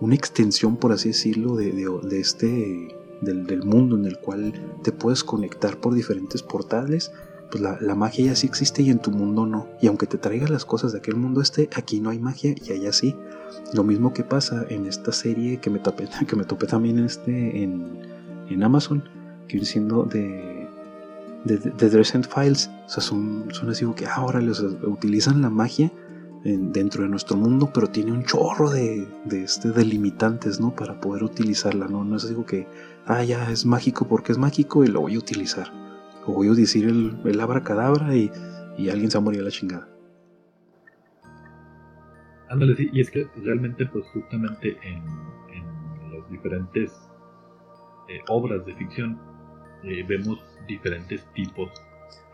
una extensión, por así decirlo, de, de, este, del, mundo en el cual te puedes conectar por diferentes portales, pues la, la, magia ya sí existe y en tu mundo no. Y aunque te traigas las cosas de aquel mundo este, aquí no hay magia y allá sí. Lo mismo que pasa en esta serie que me topé, que me topé también este, en, en Amazon, que viene siendo de de, de, Files. O sea, son, son así que ahora les utilizan la magia dentro de nuestro mundo, pero tiene un chorro de, de este, delimitantes, ¿no? Para poder utilizarla, ¿no? No es algo que, ah, ya es mágico porque es mágico y lo voy a utilizar. O voy a decir el, el abracadabra y, y alguien se va a morir a la chingada. Ándale, sí, y es que realmente, pues justamente en, en las diferentes eh, obras de ficción, eh, vemos diferentes tipos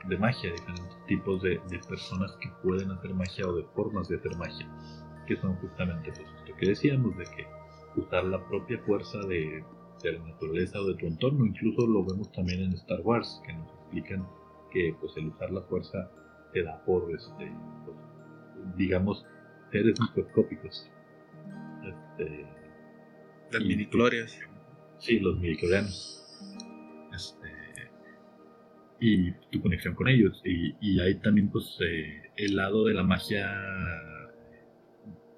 de magia, diferentes tipos de, personas que pueden hacer magia o de formas de hacer magia, que son justamente pues, esto que decíamos, de que usar la propia fuerza de, la naturaleza o de tu entorno, incluso lo vemos también en Star Wars, que nos explican que pues el usar la fuerza te da por, este, pues, digamos, seres microscópicos. Este, Las midichlorians. Sí, los midichlorianos. Y tu conexión con ellos. Y, y hay también pues eh, el lado de la magia,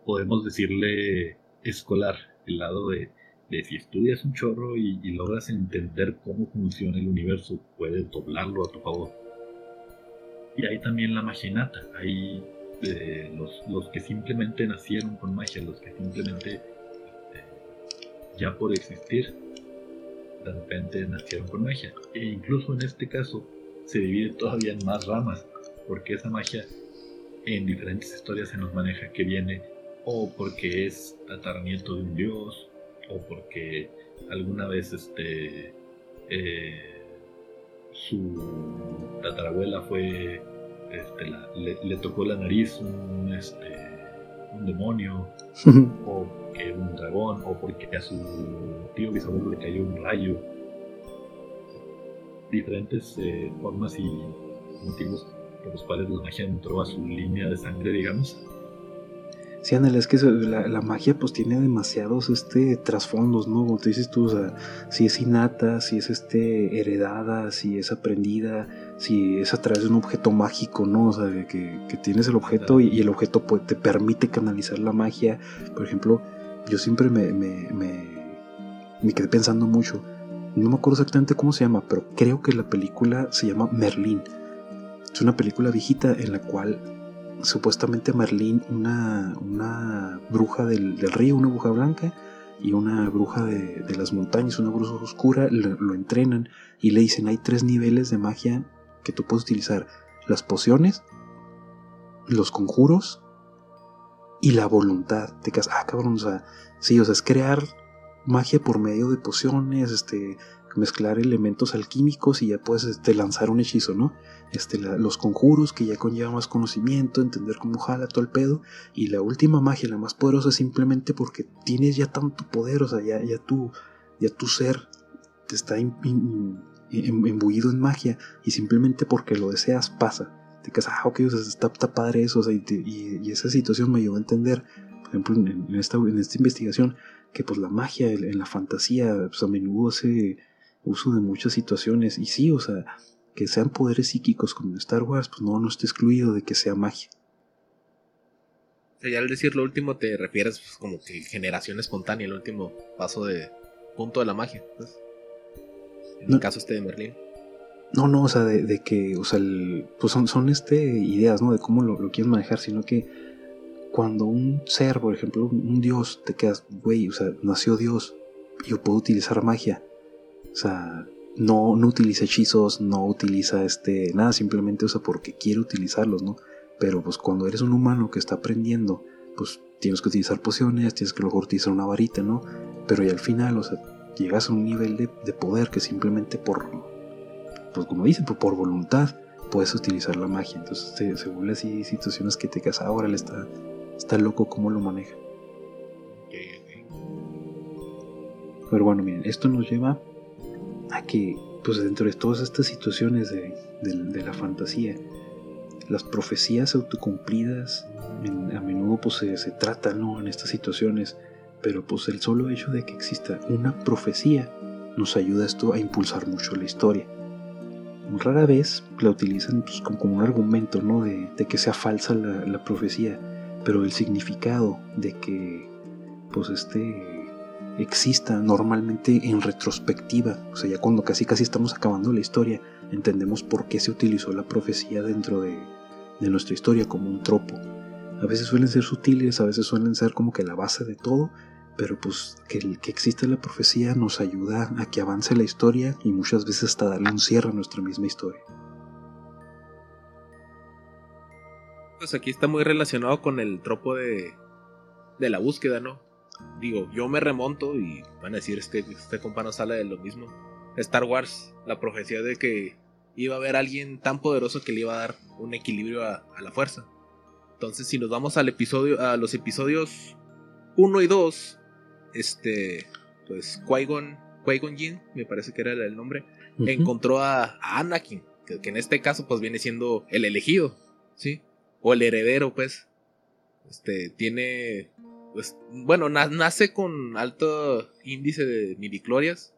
podemos decirle escolar, el lado de, de si estudias un chorro y, logras entender cómo funciona el universo, puedes doblarlo a tu favor. Y hay también la magia innata, hay eh, los, los, que simplemente nacieron con magia, los que simplemente este, ya por existir de repente nacieron con magia. E incluso en este caso se divide todavía en más ramas, porque esa magia en diferentes historias se nos maneja que viene o porque es tataranieto de un dios, o porque alguna vez este eh, su tatarabuela fue este, le, tocó la nariz un, este, un demonio, o que un dragón, o porque a su tío bisabuelo le cayó un rayo. Diferentes eh, formas y motivos por los cuales la magia entró a su línea de sangre, digamos. Sí, Anel, es que la, magia pues tiene demasiados este trasfondos, ¿no? Como te dices tú, o sea, si es innata, si es este heredada, si es aprendida, si es a través de un objeto mágico, ¿no? O sea, que, tienes el objeto y, el objeto pues, te permite canalizar la magia. Por ejemplo, yo siempre me, me, me, quedé pensando mucho. No me acuerdo exactamente cómo se llama, pero creo que la película se llama Merlín. Es una película viejita en la cual supuestamente Merlín, una, una bruja del, río, una bruja blanca, y una bruja de, las montañas, una bruja oscura, lo, entrenan y le dicen hay tres niveles de magia que tú puedes utilizar. Las pociones, los conjuros y la voluntad. Te quedas, ah, cabrón, o sea, sí, o sea, es crear magia por medio de pociones, este, mezclar elementos alquímicos y ya puedes este, lanzar un hechizo, ¿no? Este, los conjuros que ya conllevan más conocimiento, entender cómo jala todo el pedo. Y la última magia, la más poderosa, simplemente porque tienes ya tanto poder, o sea, ya, ya, tu, ya tu ser te está imbuido en magia y simplemente porque lo deseas pasa. Te quedas, ah, ok, está, padre eso, o sea, y, esa situación me ayudó a entender, por ejemplo, en, esta, en esta investigación, que pues la magia en la fantasía pues, a menudo hace uso de muchas situaciones. Y sí, o sea, que sean poderes psíquicos como en Star Wars, pues no, no está excluido de que sea magia. O sea, ya al decir lo último te refieres pues, como que generación espontánea, el último paso de punto de la magia. Pues. En el caso este de Merlín. No, no, o sea, de, que, o sea, pues son, son este, ideas, ¿no? De cómo lo, lo quieres manejar, sino que cuando un ser, por ejemplo, un dios, te quedas, güey, o sea, nació Dios, yo puedo utilizar magia. O sea, no, no utiliza hechizos, no utiliza este, nada, simplemente usa porque quiere utilizarlos, ¿no? Pero pues cuando eres un humano que está aprendiendo, pues tienes que utilizar pociones, tienes que mejor utilizar una varita, ¿no? Pero y al final, o sea, llegas a un nivel de, poder que simplemente por, pues como dicen, por, voluntad puedes utilizar la magia. Entonces se, se vuelve situaciones que te quedas, ahora le está, está loco cómo lo maneja. Pero bueno, miren, esto nos lleva a que, pues dentro de todas estas situaciones de, la fantasía, las profecías autocumplidas a menudo pues se, tratan ¿no? en estas situaciones, pero pues el solo hecho de que exista una profecía nos ayuda esto a impulsar mucho la historia. Rara vez la utilizan pues, como, un argumento ¿no? de, que sea falsa la, la profecía, pero el significado de que pues este exista normalmente en retrospectiva, o sea, ya cuando casi casi estamos acabando la historia, entendemos por qué se utilizó la profecía dentro de, nuestra historia como un tropo. A veces suelen ser sutiles, a veces suelen ser como que la base de todo, pero pues que, que existe la profecía nos ayuda a que avance la historia y muchas veces hasta darle un cierre a nuestra misma historia. Pues aquí está muy relacionado con el tropo de, de la búsqueda, ¿no? digo, yo me remonto y van a decir, este, este compa no sale de lo mismo. Star Wars, la profecía de que iba a haber alguien tan poderoso que le iba a dar un equilibrio a, la fuerza. Entonces, si nos vamos al episodio, a los episodios 1 y 2, este, pues Qui-Gon, Qui-Gon Jinn, me parece que era el nombre, encontró a, Anakin, que, que, en este caso pues viene siendo el elegido, ¿sí? O el heredero, pues. Este, tiene pues, bueno, nace con alto índice de midiclorias.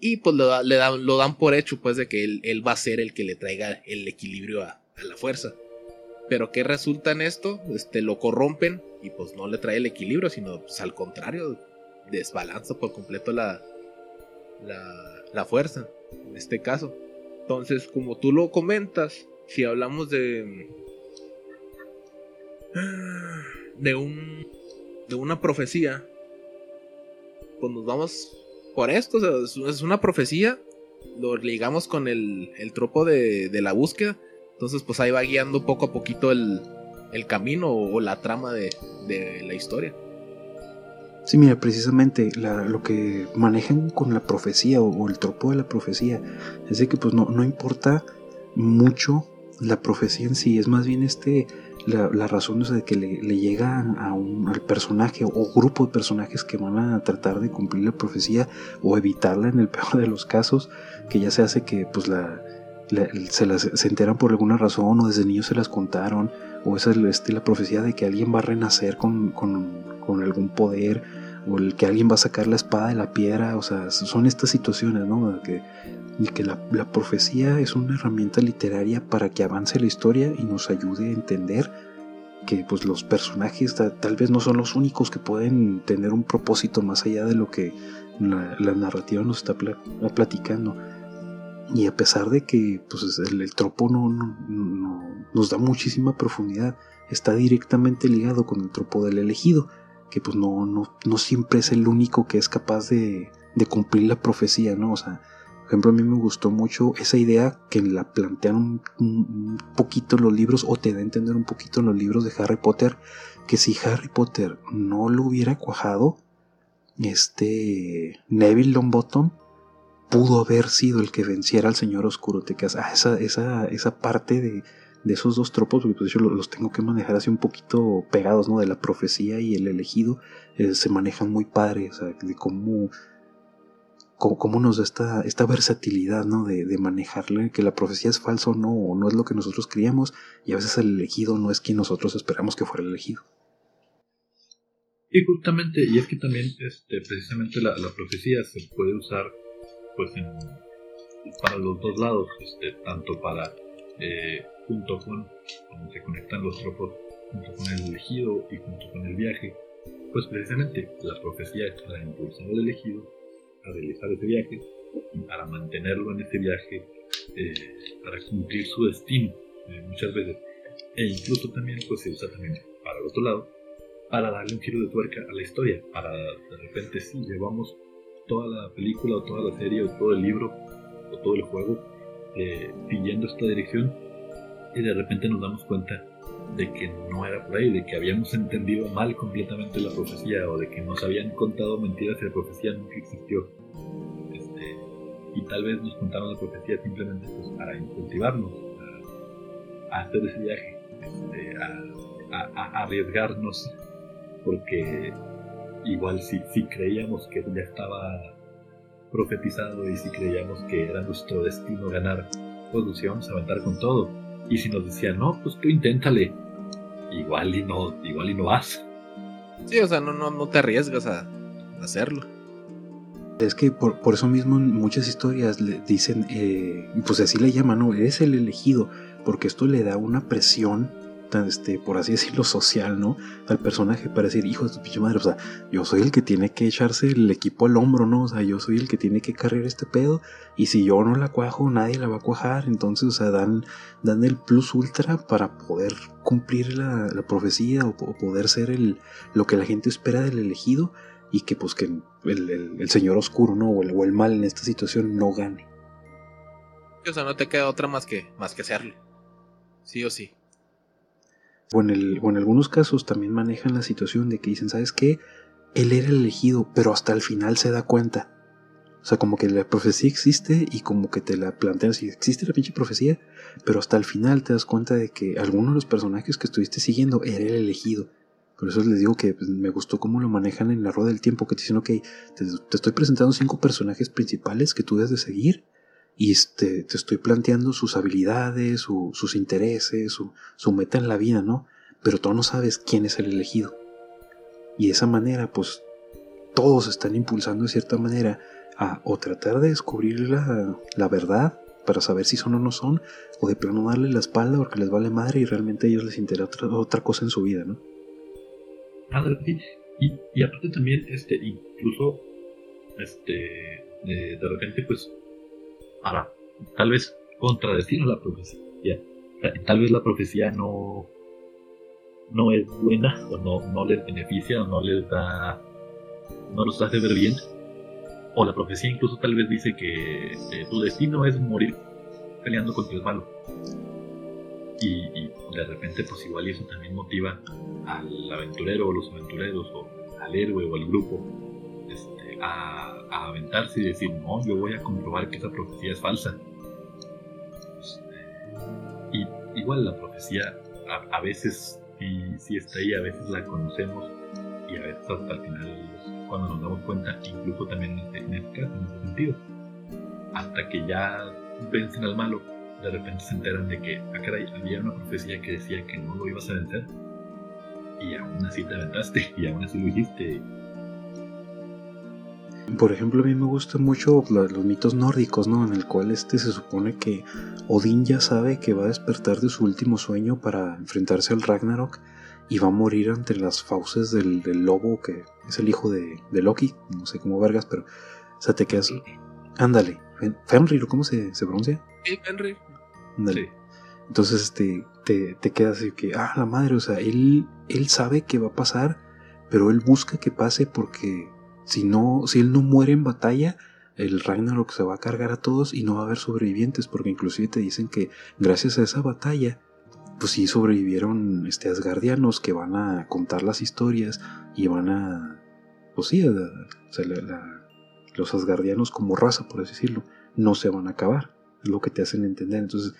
Y pues lo, le lo dan por hecho, pues, de que él, va a ser el que le traiga el equilibrio a, la fuerza. Pero ¿qué resulta en esto? Este, lo corrompen y pues no le trae el equilibrio, sino pues, al contrario, desbalanza por completo la, la, la fuerza, en este caso. Entonces, como tú lo comentas, si hablamos de... De un de una profecía, pues nos vamos por esto, es una profecía, lo ligamos con el, el tropo de, la búsqueda, entonces pues ahí va guiando poco a poquito el, camino o, la trama de, la historia. Sí, mira, precisamente lo que manejan con la profecía o, el tropo de la profecía es de que pues no, no importa mucho la profecía en sí, es más bien este la, razón de que le, llega a un, al personaje o grupo de personajes que van a tratar de cumplir la profecía o evitarla en el peor de los casos, que ya se hace que pues la, se, las, se enteran por alguna razón o desde niños se las contaron, o esa es este, la profecía de que alguien va a renacer con, con, con algún poder, o el que alguien va a sacar la espada de la piedra, o sea, son estas situaciones, ¿no? Que, y que la, profecía es una herramienta literaria para que avance la historia y nos ayude a entender que pues los personajes tal vez no son los únicos que pueden tener un propósito más allá de lo que la, narrativa nos está platicando. Y a pesar de que pues, el, tropo no, nos da muchísima profundidad, está directamente ligado con el tropo del elegido, que pues no, no, siempre es el único que es capaz de cumplir la profecía, ¿no? O sea, ejemplo, a mí me gustó mucho esa idea que la plantean un, poquito en los libros, o te da a entender un poquito en los libros de Harry Potter, que si Harry Potter no lo hubiera cuajado, este Neville Longbottom pudo haber sido el que venciera al Señor Oscuro. Te quedas, ah, esa, esa, esa parte de, esos dos tropos, porque pues los, tengo que manejar así un poquito pegados, ¿no? De la profecía y el elegido, eh, se manejan muy padre, o sea, de cómo cómo, nos da esta, esta versatilidad, ¿no? De, manejarle, que la profecía es falsa o no, o no es lo que nosotros creíamos, y a veces el elegido no es quien nosotros esperamos que fuera el elegido. Y justamente, y es que también este, precisamente la, profecía se puede usar pues para los dos lados, este, tanto para eh, junto con cuando se conectan los tropos junto con el elegido y junto con el viaje, pues precisamente la profecía es para impulsar al elegido a realizar ese viaje y para mantenerlo en ese viaje, eh, para cumplir su destino eh, muchas veces. E incluso también pues, se usa también para el otro lado, para darle un giro de tuerca a la historia, para de repente si llevamos toda la película o toda la serie o todo el libro o todo el juego eh, siguiendo esta dirección y de repente nos damos cuenta de que no era por ahí, de que habíamos entendido mal completamente la profecía o de que nos habían contado mentiras y la profecía nunca existió. Este, y tal vez nos contaron la profecía simplemente pues, para incentivarnos a, hacer ese viaje, este, a, arriesgarnos, porque igual si, si creíamos que ya estaba profetizado y si creíamos que era nuestro destino ganar, pues nos íbamos a aventar con todo. Y si nos decían, no, pues tú inténtale, igual y no, igual y no vas. Sí, o sea, no, no, no te arriesgas a hacerlo. Es que por, por eso mismo en muchas historias le dicen, eh, pues así le llaman, ¿no? Eres el elegido, porque esto le da una presión este, por así decirlo, social, ¿no? Al personaje para decir, hijo de tu pinche madre, o sea, yo soy el que tiene que echarse el equipo al hombro, ¿no? O sea, yo soy el que tiene que cargar este pedo, y si yo no la cuajo, nadie la va a cuajar, entonces, o sea, dan, dan el plus ultra para poder cumplir la, profecía o, poder ser el, lo que la gente espera del elegido, y que pues que el, señor oscuro, ¿no? O el, o el mal en esta situación no gane. O sea, no te queda otra más que, más que hacerlo. Sí o sí. O en, algunos casos también manejan la situación de que dicen, ¿sabes qué? Él era el elegido, pero hasta el final se da cuenta. O sea, como que la profecía existe y como que te la plantean si existe la pinche profecía, pero hasta el final te das cuenta de que alguno de los personajes que estuviste siguiendo era el elegido. Por eso les digo que pues, me gustó cómo lo manejan en la rueda del tiempo, que te dicen, ok, te, te estoy presentando cinco personajes principales que tú debes de seguir y este, te estoy planteando sus habilidades, sus intereses, su, meta en la vida, ¿no? Pero tú no sabes quién es el elegido. Y de esa manera, pues, todos están impulsando de cierta manera a o tratar de descubrir la, verdad para saber si son o no son, o de plano darle la espalda porque les vale madre y realmente a ellos les interesa otra, cosa en su vida, ¿no? Y, y aparte también, este, incluso, este, de repente, pues, para tal vez contradecir a la profecía. Tal vez la profecía no, no es buena o no, no les beneficia o no les da, no los hace ver bien. O la profecía incluso tal vez dice que tu destino es morir peleando contra el malo. Y, de repente pues igual eso también motiva al aventurero o los aventureros o al héroe o al grupo a aventarse y decir, no, yo voy a comprobar que esa profecía es falsa. y igual la profecía a, veces sí, está ahí, a veces la conocemos y a veces hasta el final cuando nos damos cuenta, incluso también en este, este caso, en ese sentido, hasta que ya vencen al malo, de repente se enteran de que, ah, había una profecía que decía que no lo ibas a vencer y aún así te aventaste y aún así lo hiciste por ejemplo, a mí me gustan mucho los, mitos nórdicos, ¿no? En el cual este se supone que Odín ya sabe que va a despertar de su último sueño para enfrentarse al Ragnarok y va a morir entre las fauces del, lobo que es el hijo de, Loki, no sé cómo vergas, pero o sea, te quedas... Ándale, Fenrir, ¿cómo se, se pronuncia? Sí, Fenrir. Ándale. Entonces este, te, te quedas así que, ah, la madre, o sea, él, él sabe que va a pasar, pero él busca que pase porque si, no, si él no muere en batalla, el Ragnarok se va a cargar a todos y no va a haber sobrevivientes, porque inclusive te dicen que gracias a esa batalla, pues sí sobrevivieron este, asgardianos que van a contar las historias y van a, pues sí, los asgardianos como raza, por así decirlo, no se van a acabar, es lo que te hacen entender. Entonces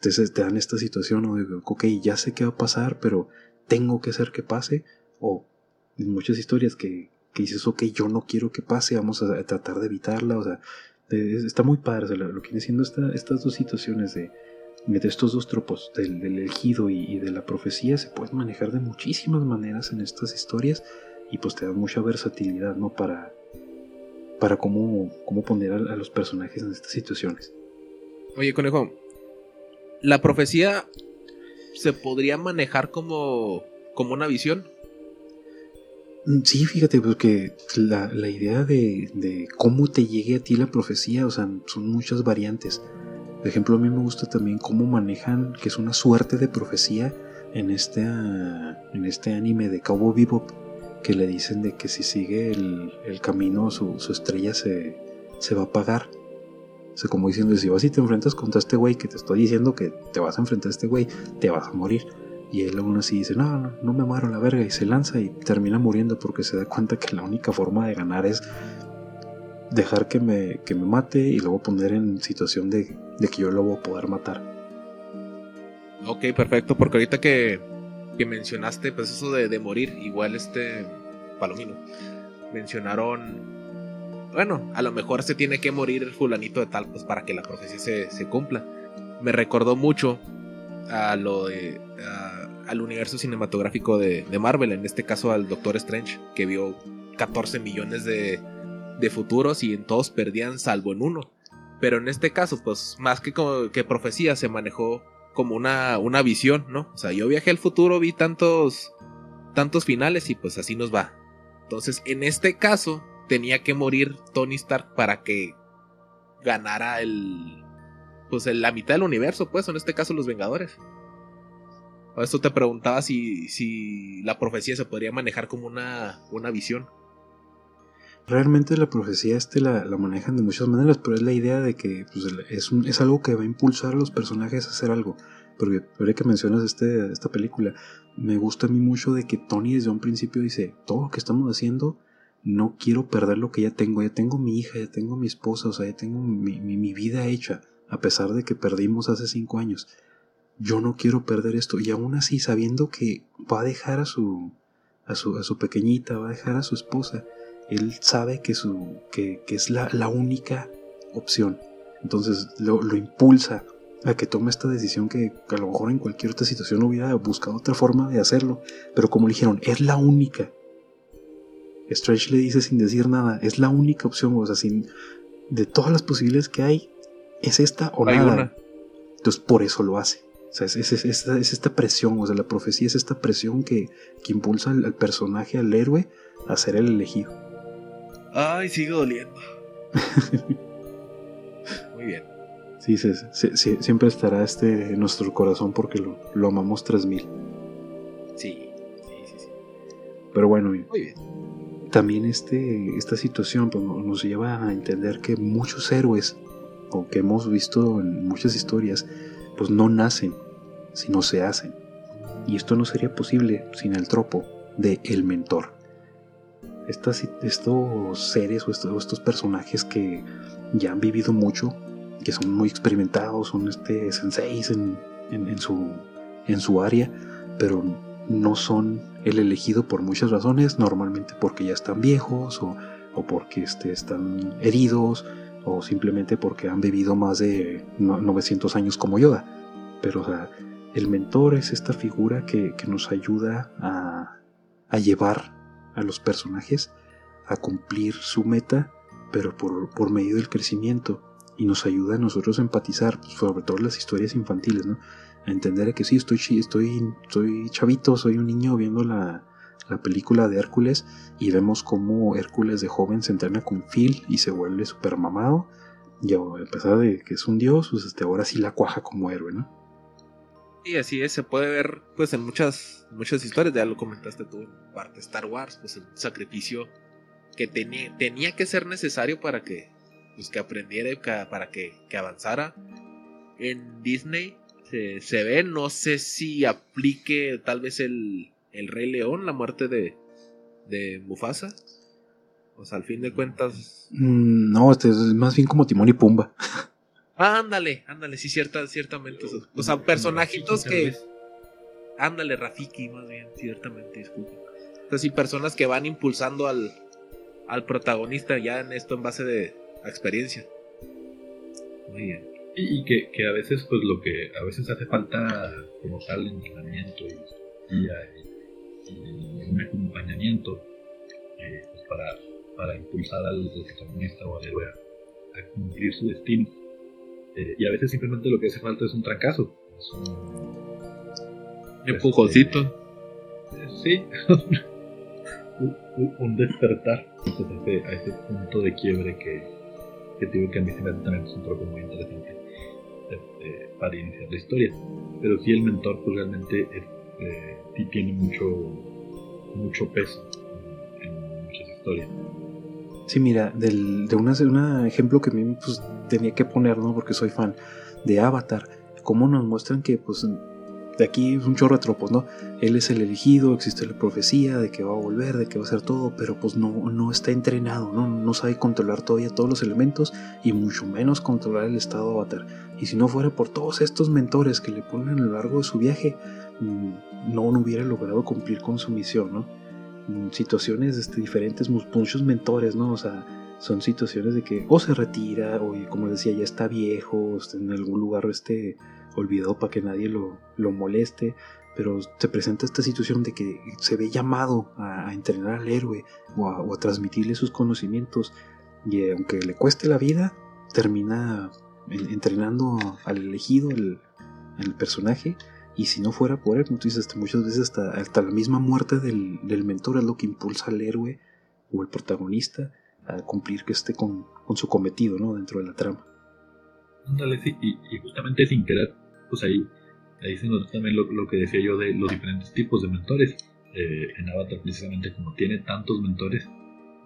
te, te dan esta situación, ¿no? de, ok, ya sé qué va a pasar, pero tengo que hacer que pase, o en muchas historias que que dices, ok, yo no quiero que pase, vamos a, tratar de evitarla, o sea, está muy padre, lo, que viene siendo estas dos situaciones de, de estos dos tropos, del, elegido y, de la profecía, se pueden manejar de muchísimas maneras en estas historias y pues te da mucha versatilidad, ¿no? Para, para cómo, cómo poner a, a los personajes en estas situaciones. Oye, conejo, la profecía se podría manejar como, como una visión. Mm, sí, fíjate, porque la, la idea de, de, cómo te llegue a ti la profecía, o sea, son muchas variantes. Por ejemplo, a mí me gusta también cómo manejan que es una suerte de profecía en este, en este anime de Cowboy Bebop que le dicen de que si sigue el, el camino su, su estrella se, se va a apagar. O sea, como diciendo, si vas y te enfrentas contra este güey que te estoy diciendo que te vas a enfrentar a este güey, te vas a morir. Y él aún así dice, no, no, no me muero la verga. Y se lanza y termina muriendo porque se da cuenta que la única forma de ganar es dejar que me, que me mate y luego poner en situación de, de que yo lo voy a poder matar. Ok, perfecto, porque ahorita que, que mencionaste, pues eso de, de, morir, igual este Palomino, mencionaron, bueno, a lo mejor se tiene que morir el fulanito de tal, pues para que la profecía se, se cumpla. Me recordó mucho a lo de, al universo cinematográfico de, de, Marvel, en este caso al Doctor Strange, que vio 14 millones de, de futuros y en todos perdían salvo en uno. Pero en este caso, pues más que, como, que profecía, se manejó como una, una visión, ¿no? O sea, yo viajé al futuro, vi tantos, tantos finales y pues así nos va. Entonces, en este caso, tenía que morir Tony Stark para que ganara el, pues la mitad del universo, pues, en este caso los Vengadores. Eso te preguntaba si, si la profecía se podría manejar como una, una visión. Realmente la profecía este la, la, manejan de muchas maneras, pero es la idea de que pues, es, un, es, algo que va a impulsar a los personajes a hacer algo. Porque ahora que mencionas este, esta película, me gusta a mí mucho de que Tony desde un principio dice, todo lo que estamos haciendo, no quiero perder lo que ya tengo, ya tengo mi hija, ya tengo mi esposa, o sea, ya tengo mi, mi vida hecha, a pesar de que perdimos hace cinco años. Yo no quiero perder esto, y aún así sabiendo que va a dejar a su, a su, a su pequeñita, va a dejar a su esposa, él sabe que, su, que, que es la, la, única opción. Entonces lo, lo, impulsa a que tome esta decisión que, que, a lo mejor en cualquier otra situación hubiera buscado otra forma de hacerlo. Pero como le dijeron, es la única. Strange le dice sin decir nada, es la única opción. O sea, sin, de todas las posibilidades que hay, es esta o hay nada. Una. Entonces por eso lo hace. O sea, es, es, es, esta, es, esta, presión, o sea, la profecía es esta presión que, que impulsa al, al personaje, al héroe, a ser el elegido. Ay, sigue doliendo. Muy bien. Sí, sí, sí, siempre estará este en nuestro corazón porque lo, lo amamos 3000. Sí, sí, sí, sí. Pero bueno, Muy bien. también este, esta situación pues, nos lleva a entender que muchos héroes, o que hemos visto en muchas historias, no nacen, sino se hacen. Y esto no sería posible sin el tropo de el mentor estos seres o estos, personajes que ya han vivido mucho, que son muy experimentados, son este senseis en, su, área, pero no son el elegido por muchas razones, normalmente porque ya están viejos o, o porque este, están heridos o simplemente porque han vivido más de 900 años como Yoda. Pero o sea, el mentor es esta figura que, nos ayuda a, llevar a los personajes a cumplir su meta, pero por, por medio del crecimiento. Y nos ayuda a nosotros a empatizar, pues, sobre todo las historias infantiles, ¿no? A entender que sí, estoy, estoy, estoy chavito, soy un niño viendo la, la película de Hércules y vemos cómo Hércules de joven se entrena con Phil y se vuelve súper mamado. Y a pesar de que es un dios, pues este, ahora sí la cuaja como héroe, ¿no? Y así es, se puede ver pues en muchas, muchas historias, ya lo comentaste tú, parte de Star Wars, pues el sacrificio que tenía, tenía que ser necesario para que, pues, que aprendiera y para que, que avanzara. En Disney se, se, ve, no sé si aplique tal vez el, el Rey León, la muerte de, de Mufasa. O sea, al fin de cuentas... Mm, no, este es más bien como Timón y Pumba. Ándale, ándale, sí, cierta, ciertamente. O sea, personajitos que. Ándale, Rafiki, más bien, ciertamente, disculpe. Entonces, sí, personas que van impulsando al, al protagonista ya en esto en base de experiencia. Muy bien. Y, y que, que, a veces, pues lo que a veces hace falta como tal entrenamiento y, y, y un acompañamiento eh, pues para, para impulsar al protagonista o al héroe a, a cumplir su destino. Eh, y a veces simplemente lo que hace falta es un trancazo. Es un, empujoncito. Este, sí. un, un, despertar pues, a, ese, a, ese, punto de quiebre que, que digo que a mí se me hace también es un tropo muy interesante este, para iniciar la historia. Pero sí el mentor pues realmente es sí tiene mucho, mucho peso en, muchas historias. Sí, mira, del, de un ejemplo que a mí pues, tenía que poner, ¿no? Porque soy fan de Avatar, cómo nos muestran que pues de aquí es un chorro de tropos, ¿no? Él es el elegido, existe la profecía de que va a volver, de que va a hacer todo, pero pues no, no está entrenado, ¿no? No sabe controlar todavía todos los elementos y mucho menos controlar el estado avatar. Y si no fuera por todos estos mentores que le ponen a lo largo de su viaje, mm, no, hubiera logrado cumplir con su misión, ¿no? Mm, situaciones este, diferentes, muchos mentores, ¿no? O sea, son situaciones de que o se retira, o como decía, ya está viejo, está en algún lugar este olvidado para que nadie lo, moleste, pero se presenta esta situación de que se ve llamado a, entrenar al héroe o a, transmitirle sus conocimientos y eh, aunque le cueste la vida, termina entrenando al elegido, al, personaje, y si no fuera por él, como tú dices, muchas veces hasta, hasta la misma muerte del, mentor es lo que impulsa al héroe o el protagonista a cumplir que esté con, con su cometido ¿no? dentro de la trama. y, y, justamente sin querer pues ahí, ahí se nota también lo, que decía yo de los diferentes tipos de mentores. Eh, en Avatar precisamente como tiene tantos mentores,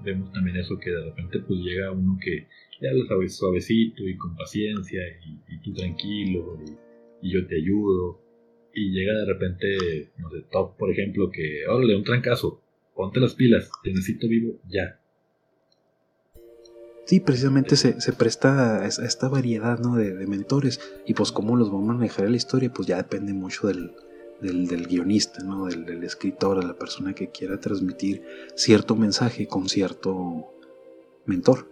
vemos también eso que de repente pues llega uno que le habla suavecito y con paciencia y, tú tranquilo y, yo te ayudo y llega de repente, no sé, Top por ejemplo que, órale, un trancazo, ponte las pilas, te necesito vivo ya. Sí, precisamente se, presta a, esta variedad ¿no? de, mentores y pues cómo los va a manejar la historia pues ya depende mucho del, guionista, ¿no? Del, escritor, de la persona que quiera transmitir cierto mensaje con cierto mentor.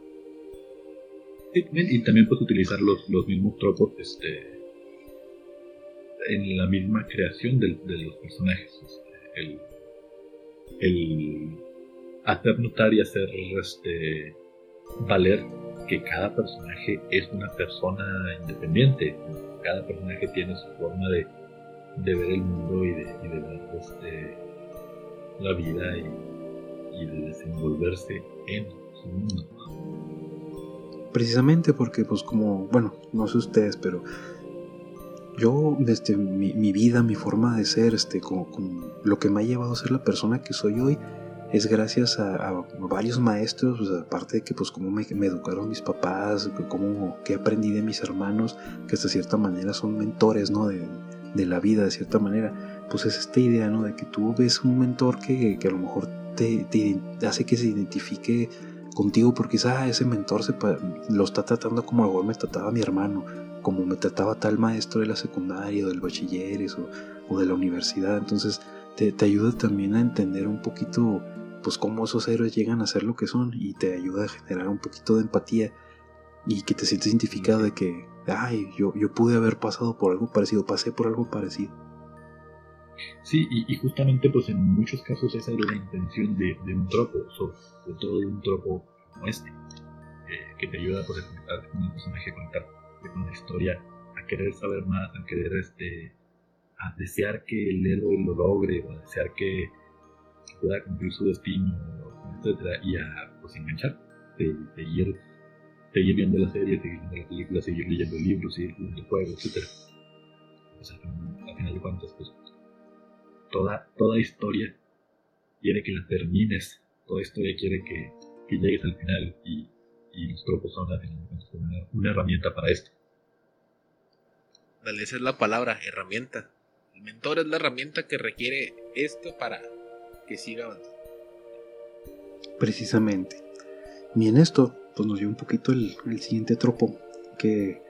y también puedes utilizar los, mismos tropos este, en la misma creación de, los personajes. El, el hacer notar y hacer este, valer que cada personaje es una persona independiente. Cada personaje tiene su forma de, ver el mundo y de, ver este, la vida y, de desenvolverse en su mundo. Precisamente porque, pues como, bueno, no sé ustedes, pero yo, desde mi, vida, mi forma de ser, este, con, lo que me ha llevado a ser la persona que soy hoy, es gracias a, varios maestros, pues, aparte de que pues como me, educaron mis papás, como que aprendí de mis hermanos, que hasta cierta manera son mentores, ¿no? De, la vida, de cierta manera, pues es esta idea, ¿no? De que tú ves un mentor que, a lo mejor te, hace que se identifique contigo porque ah, ese mentor se, lo está tratando como a lo mejor me trataba mi hermano, como me trataba tal maestro de la secundaria o del bachilleres o, o de la universidad. Entonces te, te, ayuda también a entender un poquito pues cómo esos héroes llegan a ser lo que son y te ayuda a generar un poquito de empatía y que te sientes identificado de que, ay, yo, yo pude haber pasado por algo parecido, pasé por algo parecido. Sí, y, justamente pues en muchos casos esa era la intención de, un tropo, sobre, todo de un tropo como este, eh, que te ayuda pues, a conectar con el personaje, a conectar con la historia, a querer saber más, a querer este, a desear que el héroe lo logre, o a desear que pueda cumplir su destino, etcétera, y a pues enganchar, de, ir, viendo la serie, seguir viendo la película, seguir leyendo el libro, seguir jugando el juego, etcétera. Pues al, final de cuentas, pues toda, toda historia quiere que la termines, toda historia quiere que, que llegues al final y, y los tropos son al final de cuentas una, una herramienta para esto. Esa es la palabra, herramienta. El mentor es la herramienta que requiere esto para que siga avanzando. Precisamente. Y en esto, pues nos dio un poquito el, siguiente tropo, que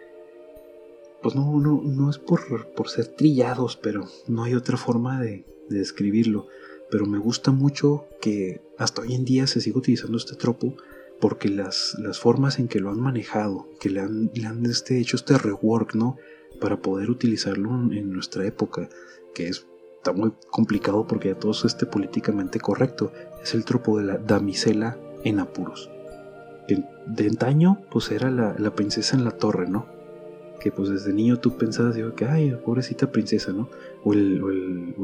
pues no, no, no es por, por, ser trillados, pero no hay otra forma de, describirlo. Pero me gusta mucho que hasta hoy en día se siga utilizando este tropo porque las, las formas en que lo han manejado, que le han, le han este, hecho este rework, ¿no? Para poder utilizarlo en nuestra época, que es está muy complicado porque ya todo es este políticamente correcto. Es el tropo de la damisela en apuros. de antaño, pues era la, princesa en la torre, ¿no? Que pues desde niño tú pensabas, digo, que ay, pobrecita princesa, ¿no? O el,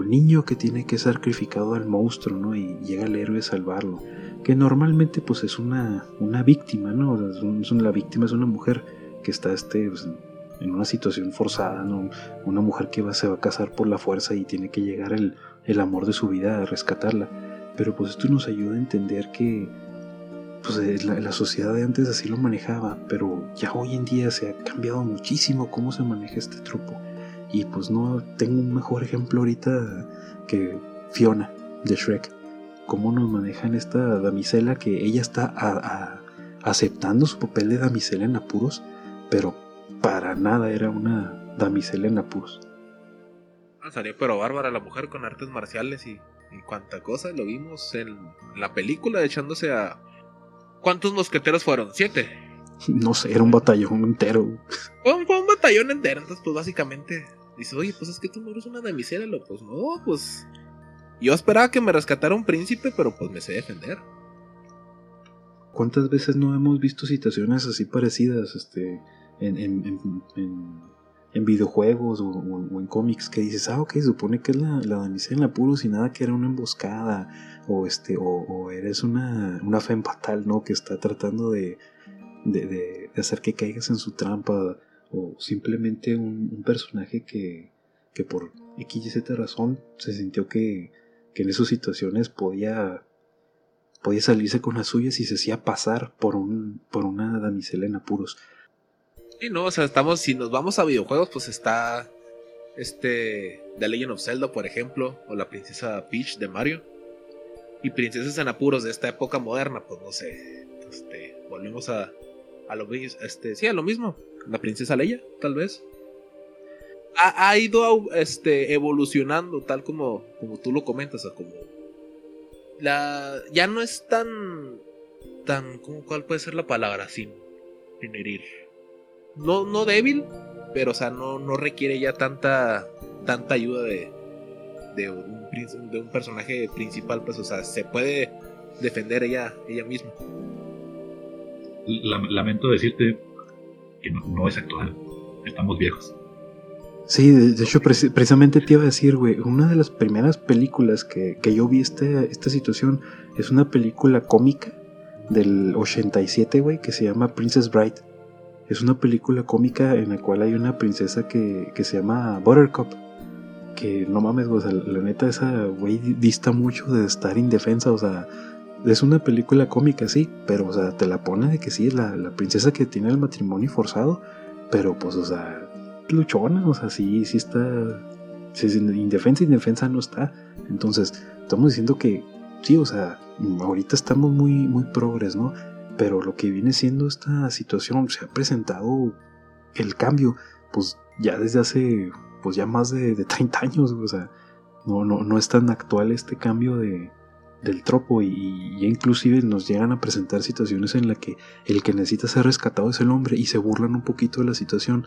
niño que tiene que ser sacrificado al monstruo, ¿no? Y llega el héroe a salvarlo. Que normalmente pues es una, una víctima, ¿no? la víctima es una mujer que está este, pues, en una situación forzada, ¿no? Una mujer que va, se va a casar por la fuerza y tiene que llegar el, el amor de su vida a rescatarla. Pero pues esto nos ayuda a entender que pues la, la, sociedad de antes así lo manejaba, pero ya hoy en día se ha cambiado muchísimo cómo se maneja este trupo. Y pues no tengo un mejor ejemplo ahorita que Fiona de Shrek. Cómo nos manejan esta damisela que ella está aceptando su papel de damisela en apuros, pero para nada era una damisela en apuros. Ah, salió pero bárbara la mujer con artes marciales y, y cuánta cosa. Lo vimos en la película echándose a... ¿Cuántos mosqueteros fueron? ¿Siete? No sé, era un batallón entero. Fue un, fue un batallón entero, entonces pues básicamente dice, oye, pues es que tú no eres una damisela, lo pues no, pues yo esperaba que me rescatara un príncipe, pero pues me sé defender. ¿Cuántas veces no hemos visto situaciones así parecidas este, en, en, videojuegos o, en cómics que dices, ah, ok, supone que es la, la damisela en apuros y nada que era una emboscada o, este, o, eres una, una fe fatal, ¿no? Que está tratando de, de, de, hacer que caigas en su trampa o simplemente un, personaje que, que por X y Z razón se sintió que que en esas situaciones podía, podía salirse con las suyas y se hacía pasar por, un, por una damisela en apuros. Sí, no, o sea, estamos, si nos vamos a videojuegos, pues está este The Legend of Zelda, por ejemplo, o la princesa Peach de Mario. Y princesas en apuros de esta época moderna, pues no sé. Este, volvemos a, a lo este, sí, a lo mismo. La princesa Leia, tal vez ha, ido este, evolucionando, tal como, como tú lo comentas, o como la ya no es tan tan cuál puede ser la palabra sin herir. No no débil, pero o sea, no, no requiere ya tanta tanta ayuda de de un, de un personaje principal, pues o sea, se puede defender ella ella misma. Lamento decirte que no, no es actual. Estamos viejos. Sí, de, hecho, precisamente te iba a decir, güey, una de las primeras películas que, yo vi este, esta situación es una película cómica del 87, güey, que se llama Princess Bride. Es una película cómica en la cual hay una princesa que, se llama Buttercup. Que no mames, güey, la neta esa, güey, dista mucho de estar indefensa, o sea, es una película cómica, sí, pero, o sea, te la pone de que sí, la, la princesa que tiene el matrimonio forzado, pero, pues, o sea, luchona, o sea, sí, sí está. indefensa, indefensa no está. Entonces, estamos diciendo que sí, o sea, ahorita estamos muy, muy progres, ¿no? Pero lo que viene siendo esta situación, se ha presentado el cambio, pues ya desde hace, pues ya más de, 30 años, o sea, no, no, no es tan actual este cambio de, del tropo y, ya inclusive nos llegan a presentar situaciones en las que el que necesita ser rescatado es el hombre y se burlan un poquito de la situación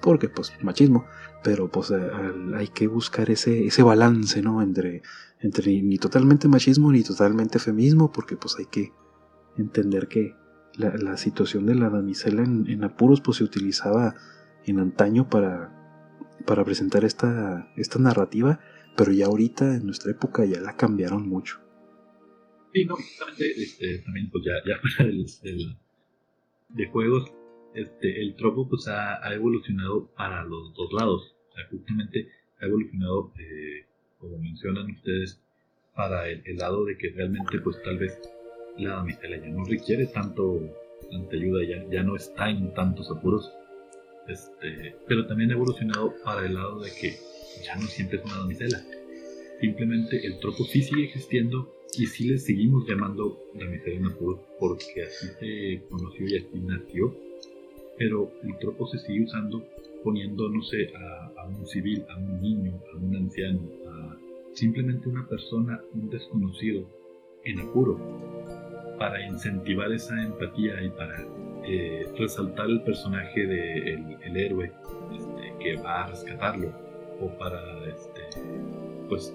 porque pues machismo, pero pues hay que buscar ese, ese balance, ¿no? Entre, entre ni totalmente machismo ni totalmente feminismo, porque pues hay que entender que la, situación de la damisela en, apuros pues se utilizaba en antaño para, para presentar esta, esta narrativa, pero ya ahorita en nuestra época ya la cambiaron mucho. Sí, no, este, también pues ya, ya de juegos este, el tropo pues ha, evolucionado para los dos lados. O sea, justamente ha evolucionado, eh, como mencionan ustedes, para el, lado de que realmente pues tal vez la damisela ya no requiere tanto tanta ayuda, ya, ya no está en tantos apuros. Este, pero también ha evolucionado para el lado de que ya no siempre es una damisela. Simplemente el tropo sí sigue existiendo y sí le seguimos llamando damisela en apuros porque así se conoció y así nació pero el tropo se sigue usando poniendo, no sé, a, un civil, a un niño, a un anciano, a simplemente una persona, un desconocido, en apuro, para incentivar esa empatía y para eh, resaltar el personaje del de el, héroe este, que va a rescatarlo, o para, este, pues,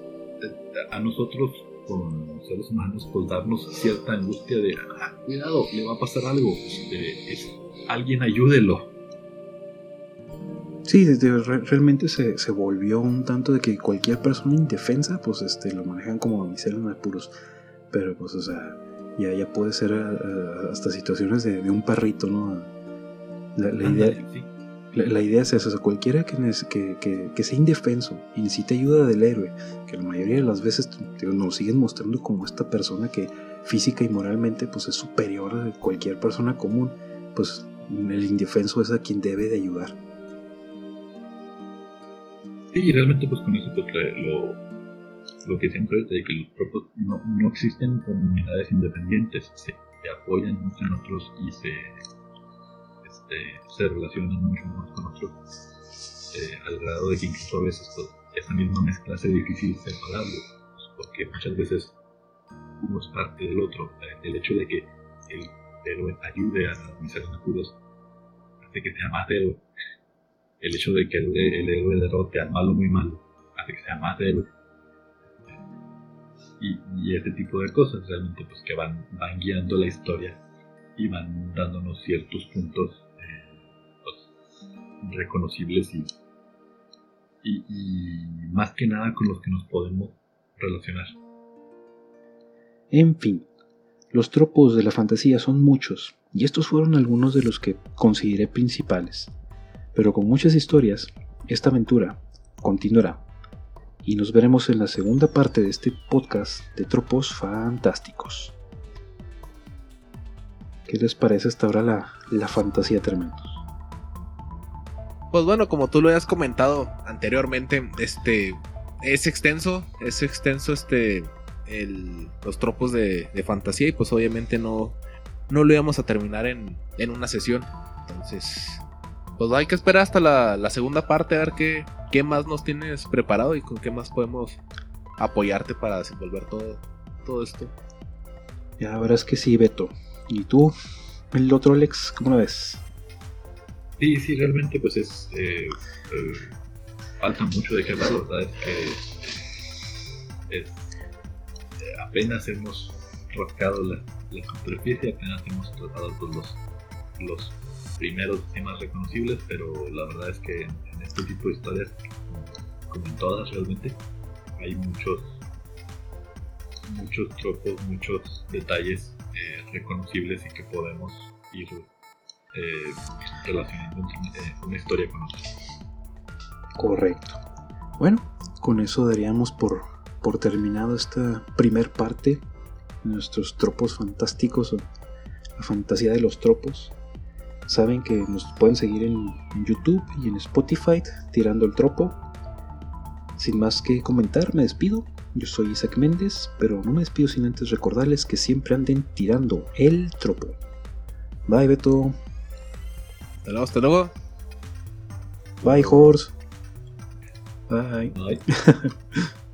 a nosotros con seres humanos, pues darnos cierta angustia de, ah, cuidado, le va a pasar algo, este, es, alguien ayúdelo. Sí, realmente se, se, volvió un tanto de que cualquier persona indefensa, pues este, lo manejan como miseria en apuros. Pero pues, o sea, ya, ya puede ser eh, hasta situaciones de, un perrito, ¿no? La, idea, La, idea es esa, cualquiera que, que, que, sea indefenso y necesite ayuda del héroe, que la mayoría de las veces nos siguen mostrando como esta persona que física y moralmente pues es superior a cualquier persona común, pues el indefenso es a quien debe de ayudar. Sí, y realmente pues con eso pues, lo, lo que siempre es de que los propios no, no existen comunidades independientes, se, apoyan unos en otros y se, este, se relacionan mucho más con otros, eh, al grado de que incluso a veces pues, esa misma mezcla hace difícil separarlo, pues, porque muchas veces uno es parte del otro. El hecho de que el héroe ayude a mis aventuras hace que sea más héroe. El hecho de que el, el héroe derrote al malo muy malo hace que sea más héroe. Y, y ese tipo de cosas realmente pues que van, guiando la historia y van dándonos ciertos puntos eh, pues, reconocibles y, y, y más que nada con los que nos podemos relacionar. En fin, los tropos de la fantasía son muchos, y estos fueron algunos de los que consideré principales. Pero con muchas historias, esta aventura continuará. Y nos veremos en la segunda parte de este podcast de tropos fantásticos. ¿Qué les parece hasta ahora la, la fantasía tremendos? Pues bueno, como tú lo has comentado anteriormente, este es extenso, es extenso este los tropos de, fantasía y pues obviamente no, no lo íbamos a terminar en, una sesión. Entonces, pues hay que esperar hasta la, segunda parte a ver qué, qué, más nos tienes preparado y con qué más podemos apoyarte para desenvolver todo, todo esto. Ya verás que sí, Beto. ¿Y tú, el otro Alex, cómo lo ves? Sí, sí, realmente pues es... Eh, eh, falta mucho de que la verdad es que es apenas hemos rascado la, superficie, apenas hemos tratado pues, los, los primeros temas reconocibles, pero la verdad es que en, este tipo de historias, como en todas realmente, hay muchos muchos tropos, muchos detalles eh, reconocibles y que podemos ir eh, relacionando eh, una historia con otra. Correcto. Bueno, con eso daríamos por por terminado esta primer parte de nuestros tropos fantásticos o la fantasía de los tropos. Saben que nos pueden seguir en YouTube y en Spotify tirando el tropo. Sin más que comentar, me despido. Yo soy Isaac Méndez, pero no me despido sin antes recordarles que siempre anden tirando el tropo. Bye, Beto. Hasta luego, hasta luego. Bye, Horse. Bye. Bye.